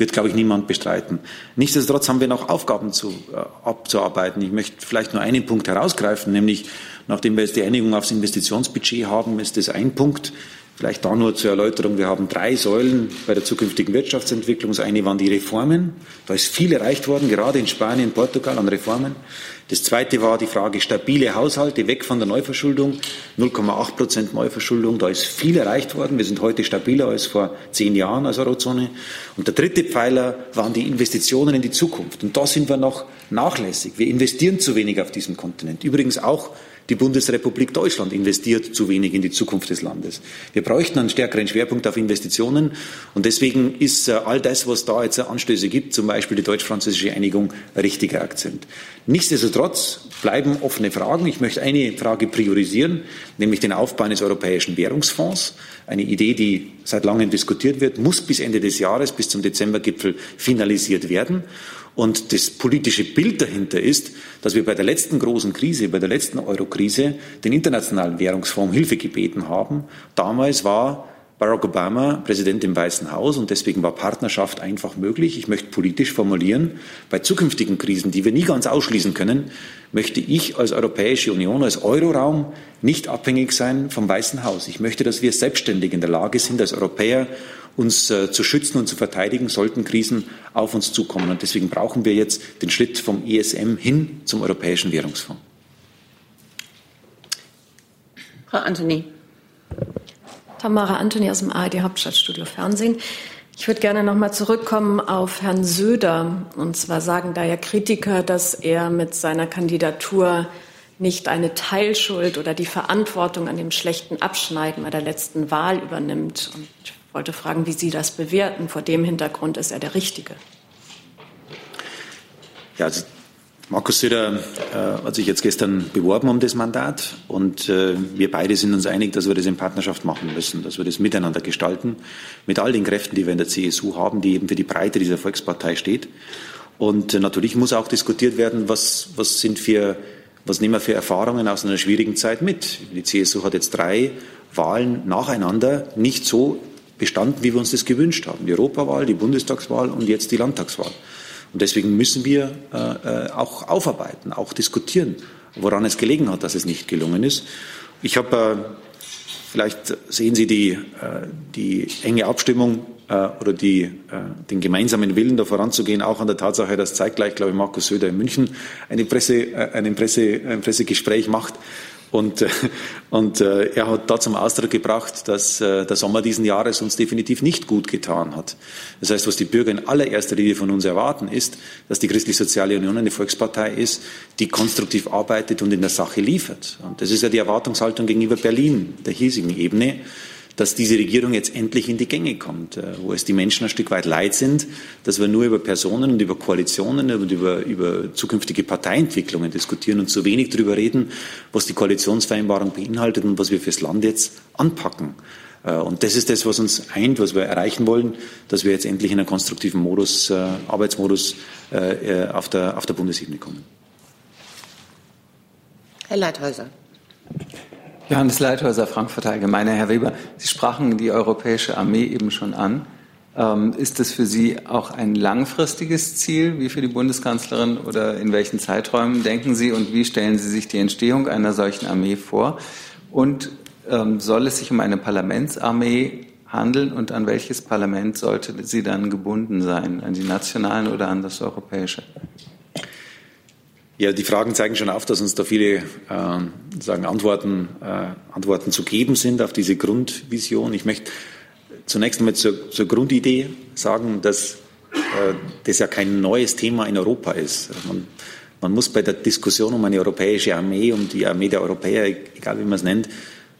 wird, glaube ich, niemand bestreiten. Nichtsdestotrotz haben wir noch Aufgaben zu, äh, abzuarbeiten. Ich möchte vielleicht nur einen Punkt herausgreifen, nämlich nachdem wir jetzt die Einigung aufs Investitionsbudget haben, ist das ein Punkt, Vielleicht da nur zur Erläuterung. Wir haben drei Säulen bei der zukünftigen Wirtschaftsentwicklung. Das eine waren die Reformen. Da ist viel erreicht worden, gerade in Spanien, Portugal an Reformen. Das zweite war die Frage stabile Haushalte, weg von der Neuverschuldung. 0,8 Prozent Neuverschuldung. Da ist viel erreicht worden. Wir sind heute stabiler als vor zehn Jahren als Eurozone. Und der dritte Pfeiler waren die Investitionen in die Zukunft. Und da sind wir noch nachlässig. Wir investieren zu wenig auf diesem Kontinent. Übrigens auch die Bundesrepublik Deutschland investiert zu wenig in die Zukunft des Landes. Wir bräuchten einen stärkeren Schwerpunkt auf Investitionen. Und deswegen ist äh, all das, was da jetzt Anstöße gibt, zum Beispiel die deutsch-französische Einigung, ein richtiger Akzent. Nichtsdestotrotz bleiben offene Fragen. Ich möchte eine Frage priorisieren, nämlich den Aufbau eines europäischen Währungsfonds. Eine Idee, die seit langem diskutiert wird, muss bis Ende des Jahres, bis zum Dezembergipfel finalisiert werden. Und das politische Bild dahinter ist, dass wir bei der letzten großen Krise, bei der letzten Euro-Krise, den Internationalen Währungsfonds Hilfe gebeten haben. Damals war Barack Obama Präsident im Weißen Haus und deswegen war Partnerschaft einfach möglich. Ich möchte politisch formulieren, bei zukünftigen Krisen, die wir nie ganz ausschließen können, möchte ich als Europäische Union, als Euroraum nicht abhängig sein vom Weißen Haus. Ich möchte, dass wir selbstständig in der Lage sind, als Europäer uns äh, zu schützen und zu verteidigen, sollten Krisen auf uns zukommen. Und deswegen brauchen wir jetzt den Schritt vom ESM hin zum Europäischen Währungsfonds. Frau Anthony. Tamara Anthony aus dem ARD Hauptstadtstudio Fernsehen. Ich würde gerne noch mal zurückkommen auf Herrn Söder. Und zwar sagen da ja Kritiker, dass er mit seiner Kandidatur nicht eine Teilschuld oder die Verantwortung an dem schlechten Abschneiden bei der letzten Wahl übernimmt. Und ich wollte fragen, wie Sie das bewerten. Vor dem Hintergrund ist er der Richtige. Ja, also Markus Söder äh, hat sich jetzt gestern beworben um das Mandat und äh, wir beide sind uns einig, dass wir das in Partnerschaft machen müssen, dass wir das miteinander gestalten, mit all den Kräften, die wir in der CSU haben, die eben für die Breite dieser Volkspartei steht. Und äh, natürlich muss auch diskutiert werden, was, was sind wir, was nehmen wir für Erfahrungen aus einer schwierigen Zeit mit. Die CSU hat jetzt drei Wahlen nacheinander nicht so bestanden, wie wir uns das gewünscht haben. Die Europawahl, die Bundestagswahl und jetzt die Landtagswahl. Und deswegen müssen wir äh, äh, auch aufarbeiten, auch diskutieren, woran es gelegen hat, dass es nicht gelungen ist. Ich habe, äh, vielleicht sehen Sie die, äh, die enge Abstimmung äh, oder die, äh, den gemeinsamen Willen, da voranzugehen, auch an der Tatsache, dass zeitgleich, glaube ich, Markus Söder in München eine Presse, einen Presse, ein Pressegespräch macht und, äh, und äh, er hat da zum Ausdruck gebracht, dass äh, der Sommer diesen Jahres uns definitiv nicht gut getan hat. Das heißt, was die Bürger in allererster Linie von uns erwarten, ist, dass die Christlich-Soziale Union eine Volkspartei ist, die konstruktiv arbeitet und in der Sache liefert. Und das ist ja die Erwartungshaltung gegenüber Berlin, der hiesigen Ebene dass diese Regierung jetzt endlich in die Gänge kommt, äh, wo es die Menschen ein Stück weit leid sind, dass wir nur über Personen und über Koalitionen und über, über zukünftige Parteientwicklungen diskutieren und zu wenig darüber reden, was die Koalitionsvereinbarung beinhaltet und was wir fürs Land jetzt anpacken. Äh, und das ist das, was uns eint, was wir erreichen wollen, dass wir jetzt endlich in einen konstruktiven Modus, äh, Arbeitsmodus auf der, auf der Bundesebene kommen. Herr Leithäuser. Johannes Leithäuser, Frankfurter Allgemeine. Herr Weber, Sie sprachen die europäische Armee eben schon an. Ähm, ist das für Sie auch ein langfristiges Ziel, wie für die Bundeskanzlerin, oder in welchen Zeiträumen denken Sie und wie stellen Sie sich die Entstehung einer solchen Armee vor? Und ähm, soll es sich um eine Parlamentsarmee handeln und an welches Parlament sollte sie dann gebunden sein? An die nationalen oder an das europäische? Ja, die Fragen zeigen schon auf, dass uns da viele äh, sagen, Antworten, äh, Antworten zu geben sind auf diese Grundvision. Ich möchte zunächst einmal zur, zur Grundidee sagen, dass äh, das ja kein neues Thema in Europa ist. Man, man muss bei der Diskussion um eine europäische Armee, um die Armee der Europäer, egal wie man es nennt,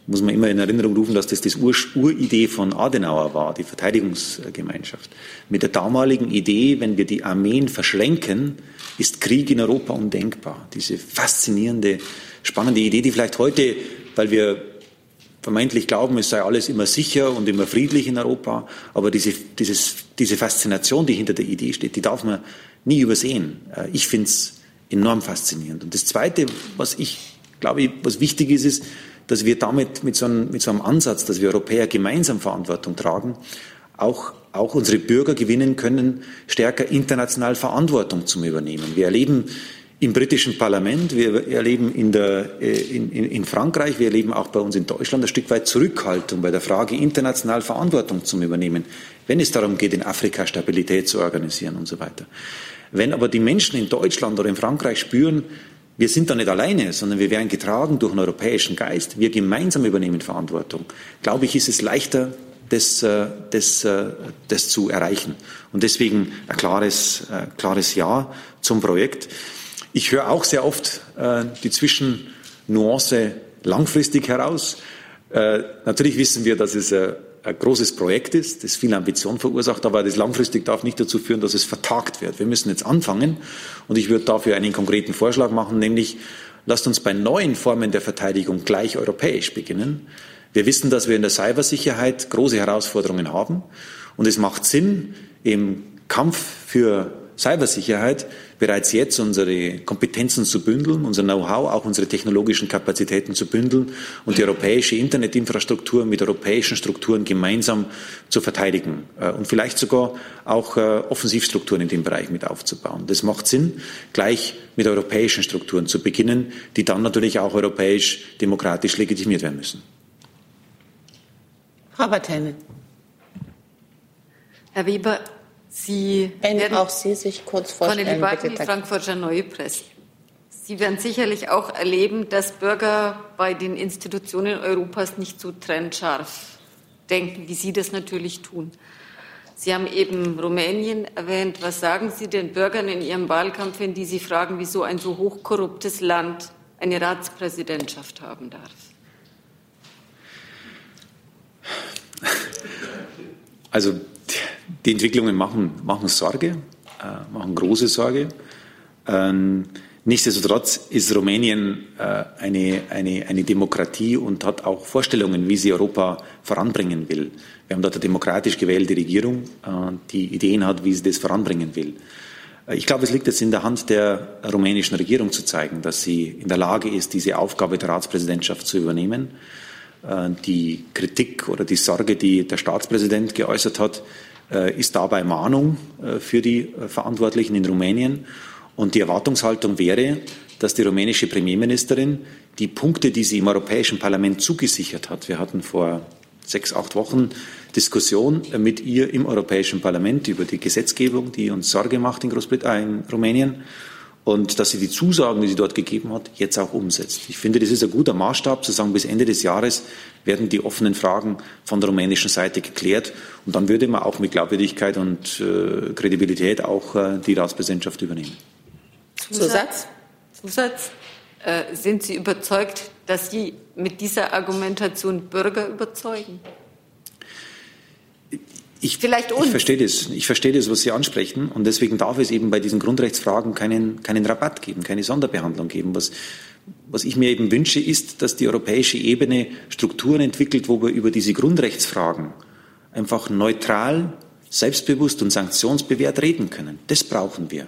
muss man immer in Erinnerung rufen, dass das das Ur Uridee von Adenauer war, die Verteidigungsgemeinschaft. Mit der damaligen Idee, wenn wir die Armeen verschränken, ist Krieg in Europa undenkbar. Diese faszinierende, spannende Idee, die vielleicht heute, weil wir vermeintlich glauben, es sei alles immer sicher und immer friedlich in Europa, aber diese, dieses, diese Faszination, die hinter der Idee steht, die darf man nie übersehen. Äh, ich finde es enorm faszinierend. Und das Zweite, was ich glaube, was wichtig ist, ist, dass wir damit mit so, einem, mit so einem Ansatz, dass wir Europäer gemeinsam Verantwortung tragen, auch, auch unsere Bürger gewinnen können, stärker international Verantwortung zu übernehmen. Wir erleben im britischen Parlament, wir erleben in, der, äh, in, in, Frankreich, wir erleben auch bei uns in Deutschland ein Stück weit Zurückhaltung bei der Frage, international Verantwortung zu übernehmen, wenn es darum geht, in Afrika Stabilität zu organisieren und so weiter. Wenn aber die Menschen in Deutschland oder in Frankreich spüren, wir sind da nicht alleine, sondern wir werden getragen durch einen europäischen Geist, wir gemeinsam übernehmen Verantwortung, glaube ich, ist es leichter, das, äh, das, äh, das zu erreichen. Und deswegen ein klares, klares Ja zum Projekt. Ich höre auch sehr oft äh, die Zwischennuance langfristig heraus. Äh, natürlich wissen wir, dass es äh, ein großes Projekt ist, das viel Ambition verursacht, aber das langfristig darf nicht dazu führen, dass es vertagt wird. Wir müssen jetzt anfangen und ich würde dafür einen konkreten Vorschlag machen, nämlich lasst uns bei neuen Formen der Verteidigung gleich europäisch beginnen. Wir wissen, dass wir in der Cybersicherheit große Herausforderungen haben und es macht Sinn, im Kampf für Cybersicherheit bereits jetzt unsere Kompetenzen zu bündeln, unser Know-how, auch unsere technologischen Kapazitäten zu bündeln und die europäische Internetinfrastruktur mit europäischen Strukturen gemeinsam zu verteidigen äh, und vielleicht sogar auch äh, Offensivstrukturen in dem Bereich mit aufzubauen. Das macht Sinn, gleich mit europäischen Strukturen zu beginnen, die dann natürlich auch europäisch demokratisch legitimiert werden müssen. Frau Bartelme. Herr Weber, Sie Wenn werden auch Sie sich kurz vorstellen. Von den Debatten die Frankfurter Neue Presse. Sie werden sicherlich auch erleben, dass Bürger bei den Institutionen Europas nicht so trennscharf denken, wie Sie das natürlich tun. Sie haben eben Rumänien erwähnt. Was sagen Sie den Bürgern in Ihrem Wahlkampf, wenn die Sie fragen, wieso ein so hochkorruptes Land eine Ratspräsidentschaft haben darf? Also die Entwicklungen machen, machen Sorge, äh, machen große Sorge. Ähm, nichtsdestotrotz ist Rumänien äh, eine, eine, eine Demokratie und hat auch Vorstellungen, wie sie Europa voranbringen will. Wir haben dort eine demokratisch gewählte Regierung, äh, die Ideen hat, wie sie das voranbringen will. Äh, ich glaube, es liegt jetzt in der Hand der rumänischen Regierung zu zeigen, dass sie in der Lage ist, diese Aufgabe der Ratspräsidentschaft zu übernehmen. Äh, die Kritik oder die Sorge, die der Staatspräsident geäußert hat, ist dabei Mahnung äh, für die äh, Verantwortlichen in Rumänien. Und die Erwartungshaltung wäre, dass die rumänische Premierministerin die Punkte, die sie im Europäischen Parlament zugesichert hat, wir hatten vor sechs, acht Wochen Diskussion mit ihr im Europäischen Parlament über die Gesetzgebung, die uns Sorge macht in Großbritannien, in Rumänien und dass sie die Zusagen, die sie dort gegeben hat, jetzt auch umsetzt. Ich finde, das ist ein guter Maßstab, zu sagen, bis Ende des Jahres werden die offenen Fragen von der rumänischen Seite geklärt. Und dann würde man auch mit Glaubwürdigkeit und äh, Kredibilität auch äh, die Ratspräsidentschaft übernehmen. Zusatz? Zusatz? Äh, sind Sie überzeugt, dass Sie mit dieser Argumentation Bürger überzeugen? Ich, Vielleicht uns. Ich verstehe das. Ich verstehe das, was Sie ansprechen. Und deswegen darf es eben bei diesen Grundrechtsfragen keinen, keinen Rabatt geben, keine Sonderbehandlung geben. Was, was ich mir eben wünsche, ist, dass die europäische Ebene Strukturen entwickelt, wo wir über diese Grundrechtsfragen einfach neutral, selbstbewusst und sanktionsbewehrt reden können. Das brauchen wir.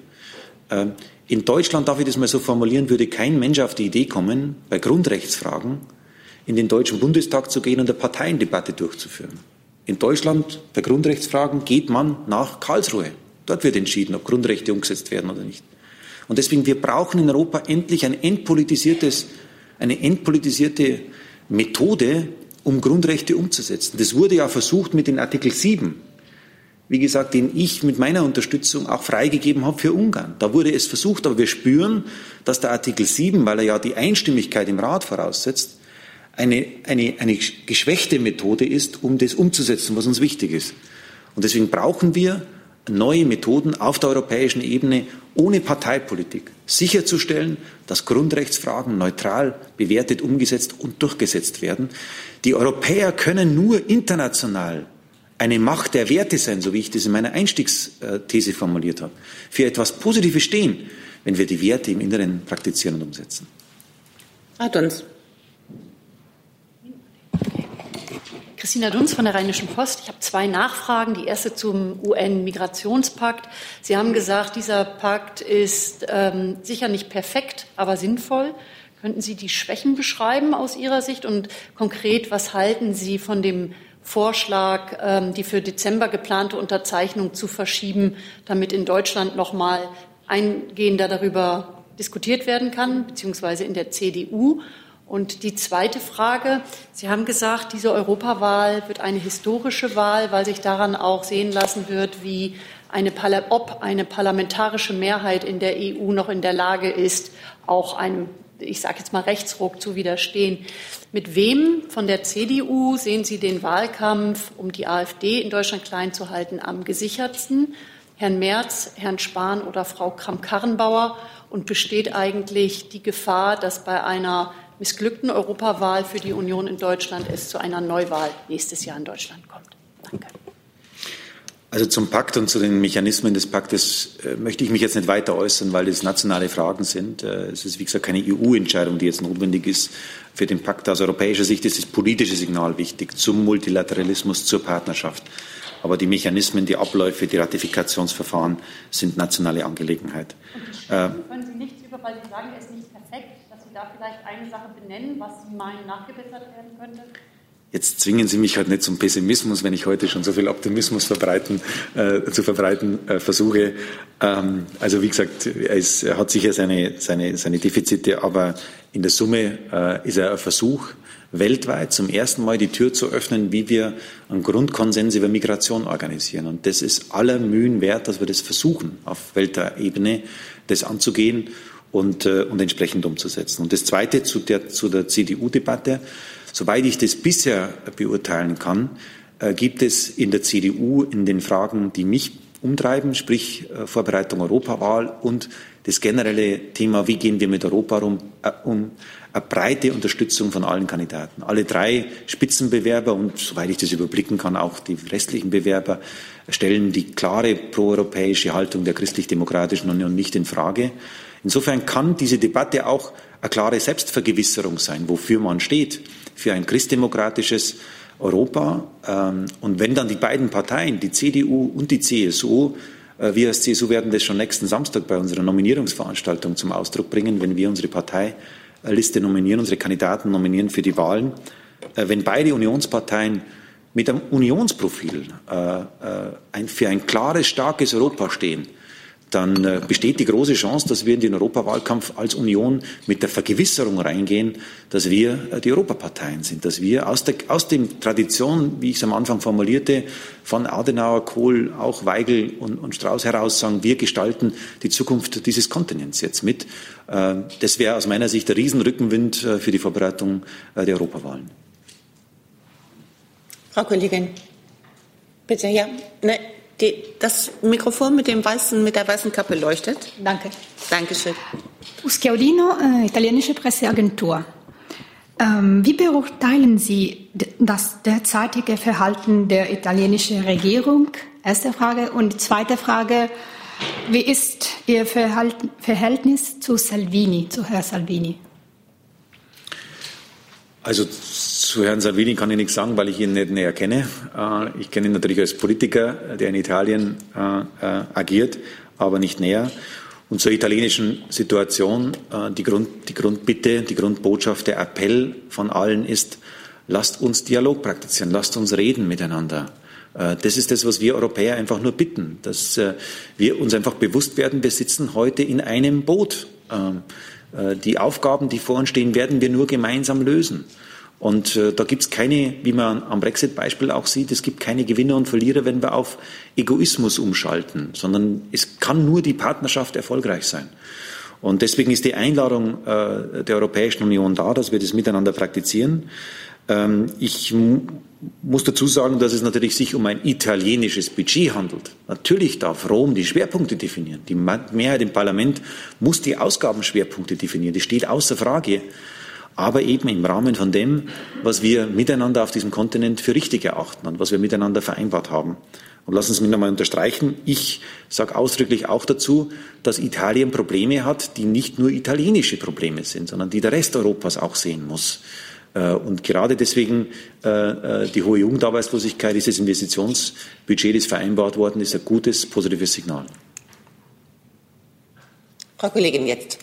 Ähm, in Deutschland, darf ich das mal so formulieren, würde kein Mensch auf die Idee kommen, bei Grundrechtsfragen in den Deutschen Bundestag zu gehen und eine Parteiendebatte durchzuführen. In Deutschland bei Grundrechtsfragen geht man nach Karlsruhe. Dort wird entschieden, ob Grundrechte umgesetzt werden oder nicht. Und deswegen, wir brauchen in Europa endlich ein entpolitisiertes, eine entpolitisierte Methode, um Grundrechte umzusetzen. Das wurde ja versucht mit dem Artikel 7, wie gesagt, den ich mit meiner Unterstützung auch freigegeben habe für Ungarn. Da wurde es versucht, aber wir spüren, dass der Artikel 7, weil er ja die Einstimmigkeit im Rat voraussetzt, eine, eine, eine geschwächte Methode ist, um das umzusetzen, was uns wichtig ist. Und deswegen brauchen wir neue Methoden auf der europäischen Ebene ohne Parteipolitik sicherzustellen, dass Grundrechtsfragen neutral bewertet, umgesetzt und durchgesetzt werden. Die Europäer können nur international eine Macht der Werte sein, so wie ich das in meiner Einstiegsthese formuliert habe, für etwas Positives stehen, wenn wir die Werte im Inneren praktizieren und umsetzen. Hat Christina Dunz von der Rheinischen Post. Ich habe zwei Nachfragen. Die erste zum UN-Migrationspakt. Sie haben gesagt, dieser Pakt ist ähm, sicher nicht perfekt, aber sinnvoll. Könnten Sie die Schwächen beschreiben aus Ihrer Sicht und konkret, was halten Sie von dem Vorschlag, ähm, die für Dezember geplante Unterzeichnung zu verschieben, damit in Deutschland noch mal eingehender darüber diskutiert werden kann, beziehungsweise in der CDU. Und die zweite Frage, Sie haben gesagt, diese Europawahl wird eine historische Wahl, weil sich daran auch sehen lassen wird, wie eine, ob eine parlamentarische Mehrheit in der EU noch in der Lage ist, auch einem, ich sage jetzt mal, Rechtsruck zu widerstehen. Mit wem von der CDU sehen Sie den Wahlkampf, um die AfD in Deutschland klein zu halten, am gesichertsten? Herrn Merz, Herrn Spahn oder Frau Kramp-Karrenbauer? Und besteht eigentlich die Gefahr, dass bei einer missglückten Europawahl für die Union in Deutschland es zu einer Neuwahl nächstes Jahr in Deutschland kommt. Danke. Also zum Pakt und zu den Mechanismen des Paktes äh, möchte ich mich jetzt nicht weiter äußern, weil das nationale Fragen sind. Äh, es ist, wie gesagt, keine EU-Entscheidung, die jetzt notwendig ist für den Pakt. Aus europäischer Sicht ist das politische Signal wichtig zum Multilateralismus, zur Partnerschaft. Aber die Mechanismen, die Abläufe, die Ratifikationsverfahren sind nationale Angelegenheit. Und äh, können Sie nichts über, weil Sie sagen, es ist nicht da vielleicht eine Sache benennen, was Sie meinen nachgebessert werden könnte? Jetzt zwingen Sie mich halt nicht zum Pessimismus, wenn ich heute schon so viel Optimismus verbreiten, äh, zu verbreiten äh, versuche. Ähm, also wie gesagt, er, ist, er, hat sicher seine, seine, seine Defizite, aber in der Summe äh, ist er ein Versuch, weltweit zum ersten Mal die Tür zu öffnen, wie wir einen Grundkonsens über Migration organisieren. Und das ist aller Mühen wert, dass wir das versuchen, auf Weltebene das anzugehen und, äh, und entsprechend umzusetzen. Und das Zweite zu der, zu der CDU-Debatte. Soweit ich das bisher beurteilen kann, äh, gibt es in der CDU in den Fragen, die mich umtreiben, sprich äh, Vorbereitung Europawahl und das generelle Thema, wie gehen wir mit Europa um, um eine breite Unterstützung von allen Kandidaten. Alle drei Spitzenbewerber und soweit ich das überblicken kann, auch die restlichen Bewerber stellen die klare proeuropäische Haltung der christlich-demokratischen Union nicht in Frage. Insofern kann diese Debatte auch eine klare Selbstvergewisserung sein, wofür man steht, für ein christdemokratisches Europa. Ähm, und wenn dann die beiden Parteien, die CDU und die CSU, äh, wir als CSU werden das schon nächsten Samstag bei unserer Nominierungsveranstaltung zum Ausdruck bringen, wenn wir unsere Parteiliste nominieren, unsere Kandidaten nominieren für die Wahlen. Äh, wenn beide Unionsparteien mit einem Unionsprofil äh, für ein klares, starkes Europa stehen, dann äh, besteht die große Chance, dass wir in den Europawahlkampf als Union mit der Vergewisserung reingehen, dass wir äh, die Europaparteien sind, dass wir aus der aus dem Tradition, wie ich es am Anfang formulierte, von Adenauer, Kohl, auch Weigel und, und Strauß heraus sagen, wir gestalten die Zukunft dieses Kontinents jetzt mit. Äh, das wäre aus meiner Sicht der Riesenrückenwind für die Vorbereitung der Europawahlen. Frau Kollegin, bitte, ja. Ne, die, das Mikrofon mit, dem weißen, mit der weißen Kappe leuchtet. Danke. Dankeschön. Uschiaudino, äh, italienische Presseagentur. Ähm, wie beurteilen Sie das derzeitige Verhalten der italienischen Regierung? Erste Frage. Und zweite Frage, wie ist Ihr Verhalten, Verhältnis zu Salvini, zu Herrn Salvini? Also zu Herrn Salvini kann ich nichts sagen, weil ich ihn nicht näher kenne. Äh, ich kenne ihn natürlich als Politiker, der in Italien äh, äh, agiert, aber nicht näher. Und zur italienischen Situation, die, Grund, die Grundbitte, die Grundbotschaft, der Appell von allen ist, lasst uns Dialog praktizieren, lasst uns reden miteinander. Das ist das, was wir Europäer einfach nur bitten, dass wir uns einfach bewusst werden, wir sitzen heute in einem Boot. Ähm, die Aufgaben, die vor uns stehen, werden wir nur gemeinsam lösen. Und äh, da gibt es keine, wie man am Brexit-Beispiel auch sieht, es gibt keine Gewinner und Verlierer, wenn wir auf Egoismus umschalten, sondern es kann nur die Partnerschaft erfolgreich sein. Und deswegen ist die Einladung äh, der Europäischen Union da, dass wir das miteinander praktizieren. Ähm, ich muss dazu sagen, dass es natürlich sich um ein italienisches Budget handelt. Natürlich darf Rom die Schwerpunkte definieren. Die Mehrheit im Parlament muss die Ausgabenschwerpunkte definieren. Das steht außer Frage aber eben im Rahmen von dem, was wir miteinander auf diesem Kontinent für richtig erachten und was wir miteinander vereinbart haben. Und lassen Sie mich nochmal unterstreichen, ich sage ausdrücklich auch dazu, dass Italien Probleme hat, die nicht nur italienische Probleme sind, sondern die der Rest Europas auch sehen muss. Äh, und gerade deswegen äh, äh, die hohe Jugendarbeitslosigkeit, dieses Investitionsbudget, das vereinbart worden ist, ein gutes, positives Signal. Frau Kollegin, jetzt.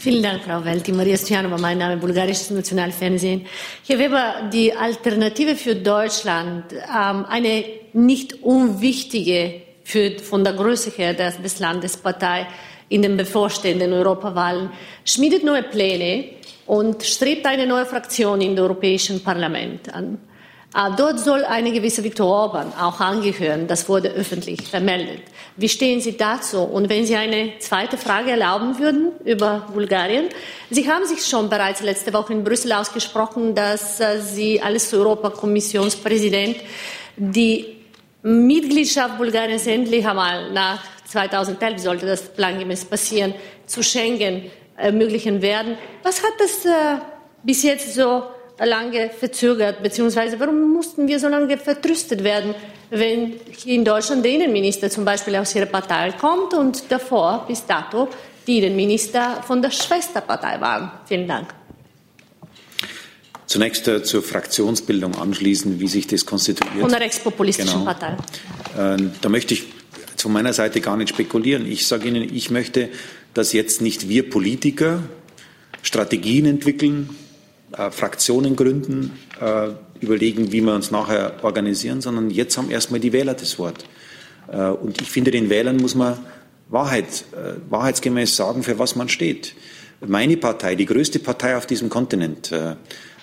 Vielen Dank, Frau Welti. Maria Stojanova, mein Name, bulgarisches Nationalfernsehen. Herr Weber, die Alternative für Deutschland, ähm, eine nicht unwichtige für, von der Größe her des, des Landes Partei in den bevorstehenden Europawahlen, schmiedet neue Pläne und strebt eine neue Fraktion im Europäischen Parlament an. Ah, dort soll eine gewisse Viktor Orban auch angehören. Das wurde öffentlich vermeldet. Wie stehen Sie dazu? Und wenn Sie eine zweite Frage erlauben würden über Bulgarien. Sie haben sich schon bereits letzte Woche in Brüssel ausgesprochen, dass äh, Sie als Europakommissionspräsident die Mitgliedschaft Bulgariens endlich einmal nach 2011 sollte das plangemäß passieren, zu Schengen ermöglichen werden. Was hat das äh, bis jetzt so lange verzögert, beziehungsweise warum mussten wir so lange vertröstet werden, wenn hier in Deutschland der Innenminister zum Beispiel aus ihrer Partei kommt und davor bis dato die Innenminister von der Schwesterpartei waren. Vielen Dank. Zunächst äh, zur Fraktionsbildung anschließen, wie sich das konstituiert. Von der rechtspopulistischen genau. Partei. Äh, da möchte ich von meiner Seite gar nicht spekulieren. Ich sage Ihnen, ich möchte, dass jetzt nicht wir Politiker Strategien entwickeln, äh, Fraktionen gründen, äh, überlegen, wie wir uns nachher organisieren, sondern jetzt haben erstmal die Wähler das Wort. Äh, und ich finde, den Wählern muss man Wahrheit, äh, wahrheitsgemäß sagen, für was man steht. Meine Partei, die größte Partei auf diesem Kontinent, äh,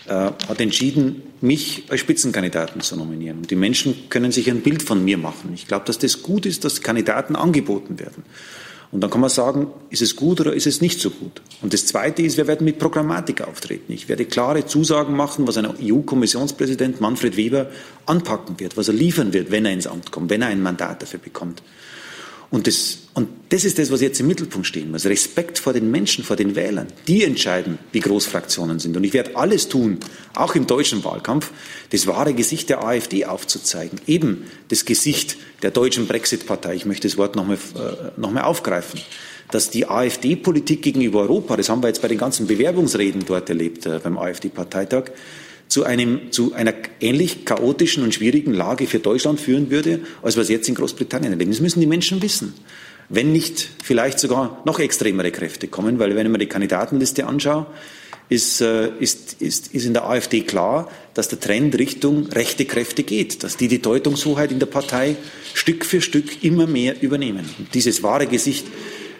äh, hat entschieden, mich als Spitzenkandidaten zu nominieren. Und die Menschen können sich ein Bild von mir machen. Ich glaube, dass das gut ist, dass Kandidaten angeboten werden. Und dann kann man sagen, ist es gut oder ist es nicht so gut? Und das Zweite ist, wir werden mit Programmatik auftreten. Ich werde klare Zusagen machen, was ein EU-Kommissionspräsident Manfred Weber anpacken wird, was er liefern wird, wenn er ins Amt kommt, wenn er ein Mandat dafür bekommt. Und das, und das ist das, was jetzt im Mittelpunkt stehen muss. Respekt vor den Menschen, vor den Wählern. Die entscheiden, wie groß Fraktionen sind. Und ich werde alles tun, auch im deutschen Wahlkampf, das wahre Gesicht der AfD aufzuzeigen. Eben das Gesicht der deutschen Brexit-Partei. Ich möchte das Wort nochmal äh, noch mal aufgreifen. Dass die AfD-Politik gegenüber Europa, das haben wir jetzt bei den ganzen Bewerbungsreden dort erlebt, äh, beim AfD-Parteitag, zu, einem, zu einer ähnlich chaotischen und schwierigen Lage für Deutschland führen würde, als wir es jetzt in Großbritannien erleben. Das müssen die Menschen wissen. Wenn nicht vielleicht sogar noch extremere Kräfte kommen, weil wenn ich mir die Kandidatenliste anschaue, ist, äh, ist, ist, ist in der AfD klar, dass der Trend Richtung rechte Kräfte geht, dass die die Deutungshoheit in der Partei Stück für Stück immer mehr übernehmen. Und dieses wahre Gesicht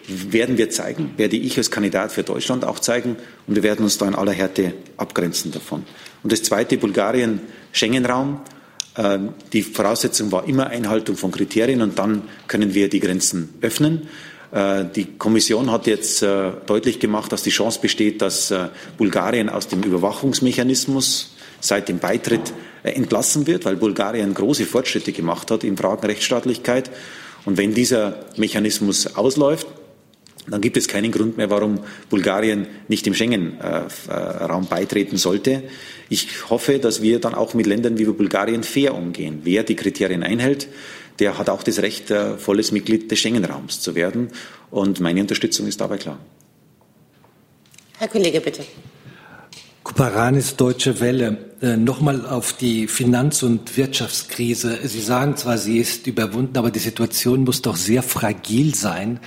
werden wir zeigen, werde ich als Kandidat für Deutschland auch zeigen und wir werden uns da in aller Härte abgrenzen davon. Und das Zweite, Bulgarien, Schengen-Raum. Ähm, die Voraussetzung war immer Einhaltung von Kriterien und dann können wir die Grenzen öffnen. Äh, die Kommission hat jetzt äh, deutlich gemacht, dass die Chance besteht, dass äh, Bulgarien aus dem Überwachungsmechanismus seit dem Beitritt entlassen wird, weil Bulgarien große Fortschritte gemacht hat in Fragen Rechtsstaatlichkeit. Und wenn dieser Mechanismus ausläuft, dann gibt es keinen Grund mehr, warum Bulgarien nicht dem Schengen-Raum beitreten sollte. Ich hoffe, dass wir dann auch mit Ländern wie Bulgarien fair umgehen. Wer die Kriterien einhält, der hat auch das Recht, volles Mitglied des Schengen-Raums zu werden. Und meine Unterstützung ist dabei klar. Herr Kollege, bitte. Kuparanis Deutsche Welle. Äh, Nochmal auf die Finanz- und Wirtschaftskrise. Sie sagen zwar, sie ist überwunden, aber die Situation muss doch sehr fragil sein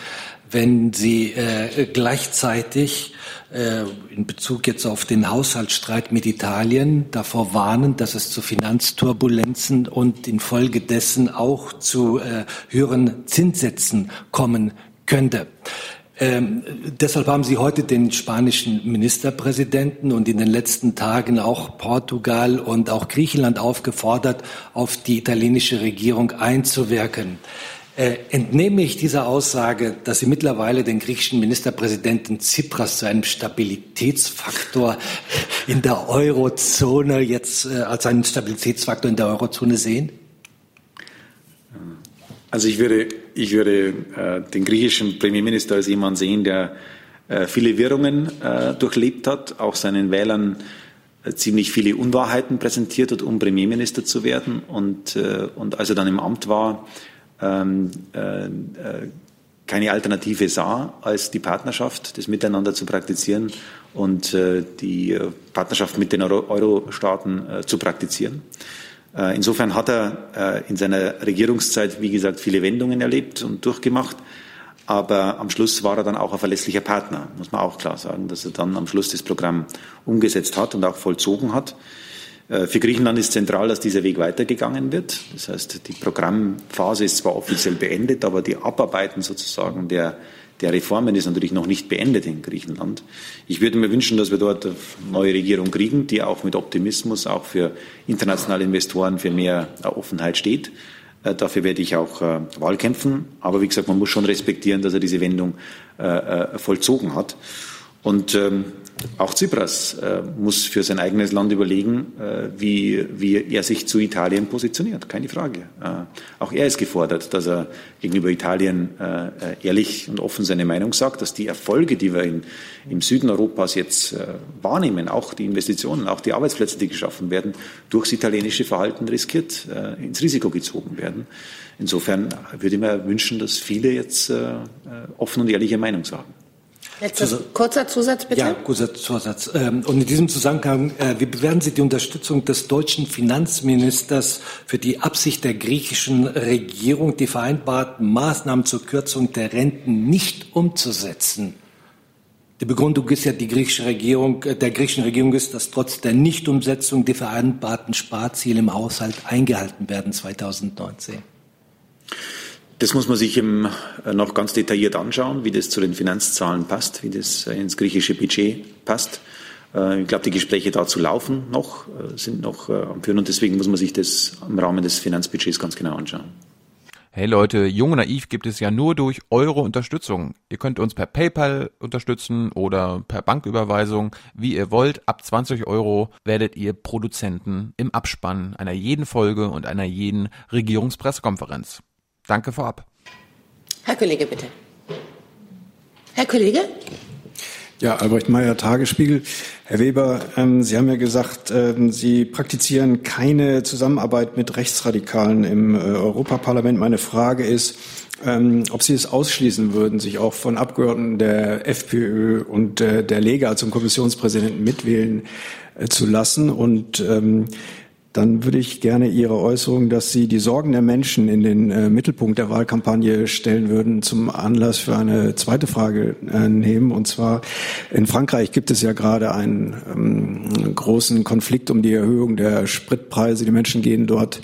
wenn Sie äh, gleichzeitig äh, in Bezug jetzt auf den Haushaltsstreit mit Italien davor warnen, dass es zu Finanzturbulenzen und infolgedessen auch zu äh, höheren Zinssätzen kommen könnte. Ähm, deshalb haben Sie heute den spanischen Ministerpräsidenten und in den letzten Tagen auch Portugal und auch Griechenland aufgefordert, auf die italienische Regierung einzuwirken. Äh, entnehme ich dieser Aussage, dass Sie mittlerweile den griechischen Ministerpräsidenten Tsipras zu einem Stabilitätsfaktor in der Eurozone jetzt äh, als einen Stabilitätsfaktor in der Eurozone sehen? Also ich würde, ich würde äh, den griechischen Premierminister als jemand sehen, der äh, viele Wirrungen äh, durchlebt hat, auch seinen Wählern äh, ziemlich viele Unwahrheiten präsentiert hat, um Premierminister zu werden. Und, und als er dann im Amt war, ähm, äh, äh, keine Alternative sah, als die Partnerschaft, das Miteinander zu praktizieren und äh, die Partnerschaft mit den Euro-Staaten äh, zu praktizieren. Äh, insofern hat er äh, in seiner Regierungszeit, wie gesagt, viele Wendungen erlebt und durchgemacht. Aber am Schluss war er dann auch ein verlässlicher Partner, muss man auch klar sagen, dass er dann am Schluss das Programm umgesetzt hat und auch vollzogen hat. Äh, für Griechenland ist zentral, dass dieser Weg weitergegangen wird. Das heißt, die Programmphase ist zwar offiziell beendet, aber die Abarbeiten sozusagen der, der Reformen ist natürlich noch nicht beendet in Griechenland. Ich würde mir wünschen, dass wir dort eine neue Regierung kriegen, die auch mit Optimismus auch für internationale Investoren für mehr Offenheit steht. Äh, dafür werde ich auch äh, Wahl kämpfen. Aber wie gesagt, man muss schon respektieren, dass er diese Wendung vollzogen hat. Und ähm, auch Tsipras äh, muss für sein eigenes Land überlegen, äh, wie, wie er sich zu Italien positioniert. Keine Frage. Äh, auch er ist gefordert, dass er gegenüber Italien äh, äh, ehrlich und offen seine Meinung sagt, dass die Erfolge, die wir in, im Süden Europas jetzt äh, wahrnehmen, auch die Investitionen, auch die Arbeitsplätze, die geschaffen werden, durchs italienische Verhalten riskiert, ins Risiko gezogen werden. Insofern würde ich mir wünschen, dass viele jetzt offen und ehrliche Meinung sagen. Letzter kurzer Zusatz, bitte. Ja, kurzer Zusatz. Ähm, und in diesem Zusammenhang, äh, wie bewerten Sie die Unterstützung des deutschen Finanzministers für die Absicht der griechischen Regierung, die vereinbarten Maßnahmen zur Kürzung der Renten nicht umzusetzen? Die Begründung ist ja, die griechische Regierung, äh, der griechischen Regierung ist, dass trotz der Nichtumsetzung die vereinbarten Sparziele im Haushalt eingehalten werden 2019. Das muss man sich im, äh, noch ganz detailliert anschauen, wie das zu den Finanzzahlen passt, wie das äh, ins griechische Budget passt. Äh, ich glaube, die Gespräche dazu laufen noch, sind noch am Führen und deswegen muss man sich das im Rahmen des Finanzbudgets ganz genau anschauen. Hey Leute, Jung und Naiv gibt es ja nur durch eure Unterstützung. Ihr könnt uns per PayPal unterstützen oder per Banküberweisung, wie ihr wollt. Ab 20 Euro werdet ihr Produzenten im Abspann einer jeden Folge und einer jeden Regierungspressekonferenz. Danke vorab. Herr Kollege, bitte. Herr Kollege? Ja, Albrecht Meyer, Tagesspiegel. Herr Weber, ähm, Sie haben ja gesagt, ähm, Sie praktizieren keine Zusammenarbeit mit Rechtsradikalen im äh, Europaparlament. Meine Frage ist, ähm, ob Sie es ausschließen würden, sich auch von Abgeordneten der FPÖ und äh, der Lega zum Kommissionspräsidenten mitwählen äh, zu lassen und ähm, dann würde ich gerne Ihre Äußerung, dass Sie die Sorgen der Menschen in den äh, Mittelpunkt der Wahlkampagne stellen würden, zum Anlass für eine zweite Frage äh, nehmen. Und zwar in Frankreich gibt es ja gerade einen ähm, großen Konflikt um die Erhöhung der Spritpreise. Die Menschen gehen dort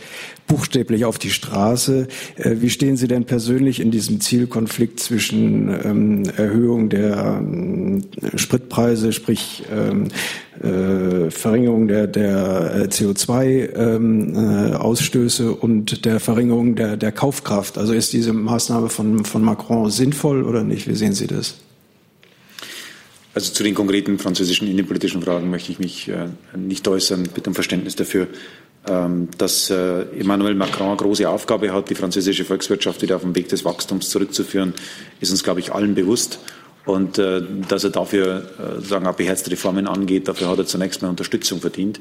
buchstäblich auf die Straße. Äh, wie stehen Sie denn persönlich in diesem Zielkonflikt zwischen ähm, Erhöhung der ähm, Spritpreise, sprich ähm, äh, Verringerung der, der äh, CO2-Ausstöße ähm, äh, und der Verringerung der, der Kaufkraft? Also ist diese Maßnahme von, von Macron sinnvoll oder nicht? Wie sehen Sie das? Also zu den konkreten französischen innenpolitischen Fragen möchte ich mich äh, nicht äußern. Bitte um Verständnis dafür. Ähm, dass äh, Emmanuel Macron eine große Aufgabe hat, die französische Volkswirtschaft wieder auf den Weg des Wachstums zurückzuführen, ist uns, glaube ich, allen bewusst. Und äh, dass er dafür äh, sagen auch beherzte Reformen angeht, dafür hat er zunächst mal Unterstützung verdient.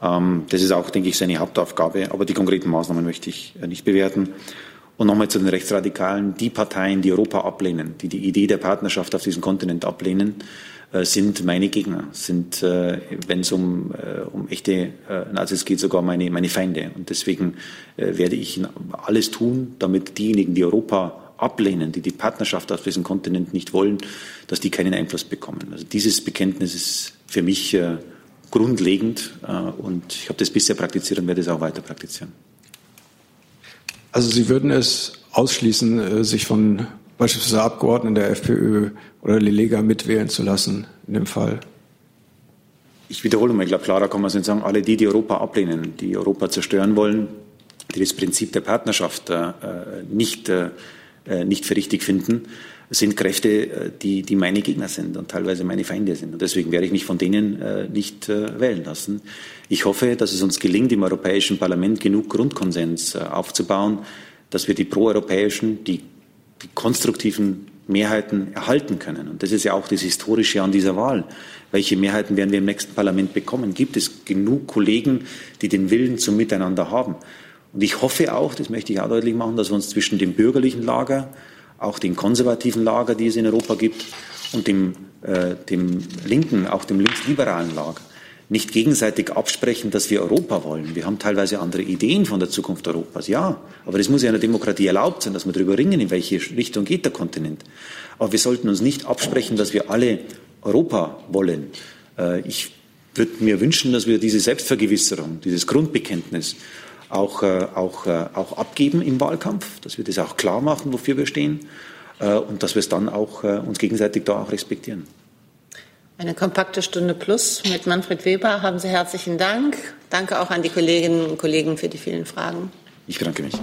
Ähm, das ist auch, denke ich, seine Hauptaufgabe. Aber die konkreten Maßnahmen möchte ich nicht bewerten. Und nochmal zu den Rechtsradikalen. Die Parteien, die Europa ablehnen, die die Idee der Partnerschaft auf diesem Kontinent ablehnen, sind meine Gegner, sind, äh, wenn es um, äh, um echte Nazis geht, sogar meine, meine Feinde. Und deswegen werde ich alles tun, damit diejenigen, die Europa ablehnen, die die Partnerschaft auf diesem Kontinent nicht wollen, dass die keinen Einfluss bekommen. Also dieses Bekenntnis ist für mich grundlegend und ich habe das bisher praktiziert und werde es auch weiter praktizieren. Also Sie würden es ausschließen, sich von beispielsweise Abgeordneten der FPÖ oder der Lega mitwählen zu lassen in dem Fall? Ich wiederhole mal, ich glaube, klarer kann man es nicht sagen, alle die, die Europa ablehnen, die Europa zerstören wollen, die das Prinzip der Partnerschaft äh, nicht, äh, nicht für richtig finden, sind Kräfte, äh, die, die meine Gegner sind und teilweise meine Feinde sind. Und deswegen werde ich mich von denen äh, nicht äh, wählen lassen. Ich hoffe, dass es uns gelingt, im Europäischen Parlament genug Grundkonsens aufzubauen, dass wir die proeuropäischen, die die konstruktiven Mehrheiten erhalten können. Und das ist ja auch das Historische an dieser Wahl. Welche Mehrheiten werden wir im nächsten Parlament bekommen? Gibt es genug Kollegen, die den Willen zum Miteinander haben? Und ich hoffe auch, das möchte ich auch deutlich machen, dass wir uns zwischen dem bürgerlichen Lager, auch dem konservativen Lager, die es in Europa gibt, und dem, äh, dem linken, auch dem linksliberalen Lager nicht gegenseitig absprechen, dass wir Europa wollen. Wir haben teilweise andere Ideen von der Zukunft Europas, ja. Aber es muss ja in einer Demokratie erlaubt sein, dass wir darüber ringen, in welche Richtung geht der Kontinent. Aber wir sollten uns nicht absprechen, dass wir alle Europa wollen. Äh, ich würde mir wünschen, dass wir diese Selbstvergewisserung, dieses Grundbekenntnis auch, äh, auch, äh, auch abgeben im Wahlkampf, dass wir das auch klar machen, wofür wir stehen und dass wir es dann auch uns gegenseitig da auch respektieren. Eine kompakte Stunde plus mit Manfred Weber. Haben Sie herzlichen Dank. Danke auch an die Kolleginnen und Kollegen für die vielen Fragen. Ich bedanke mich.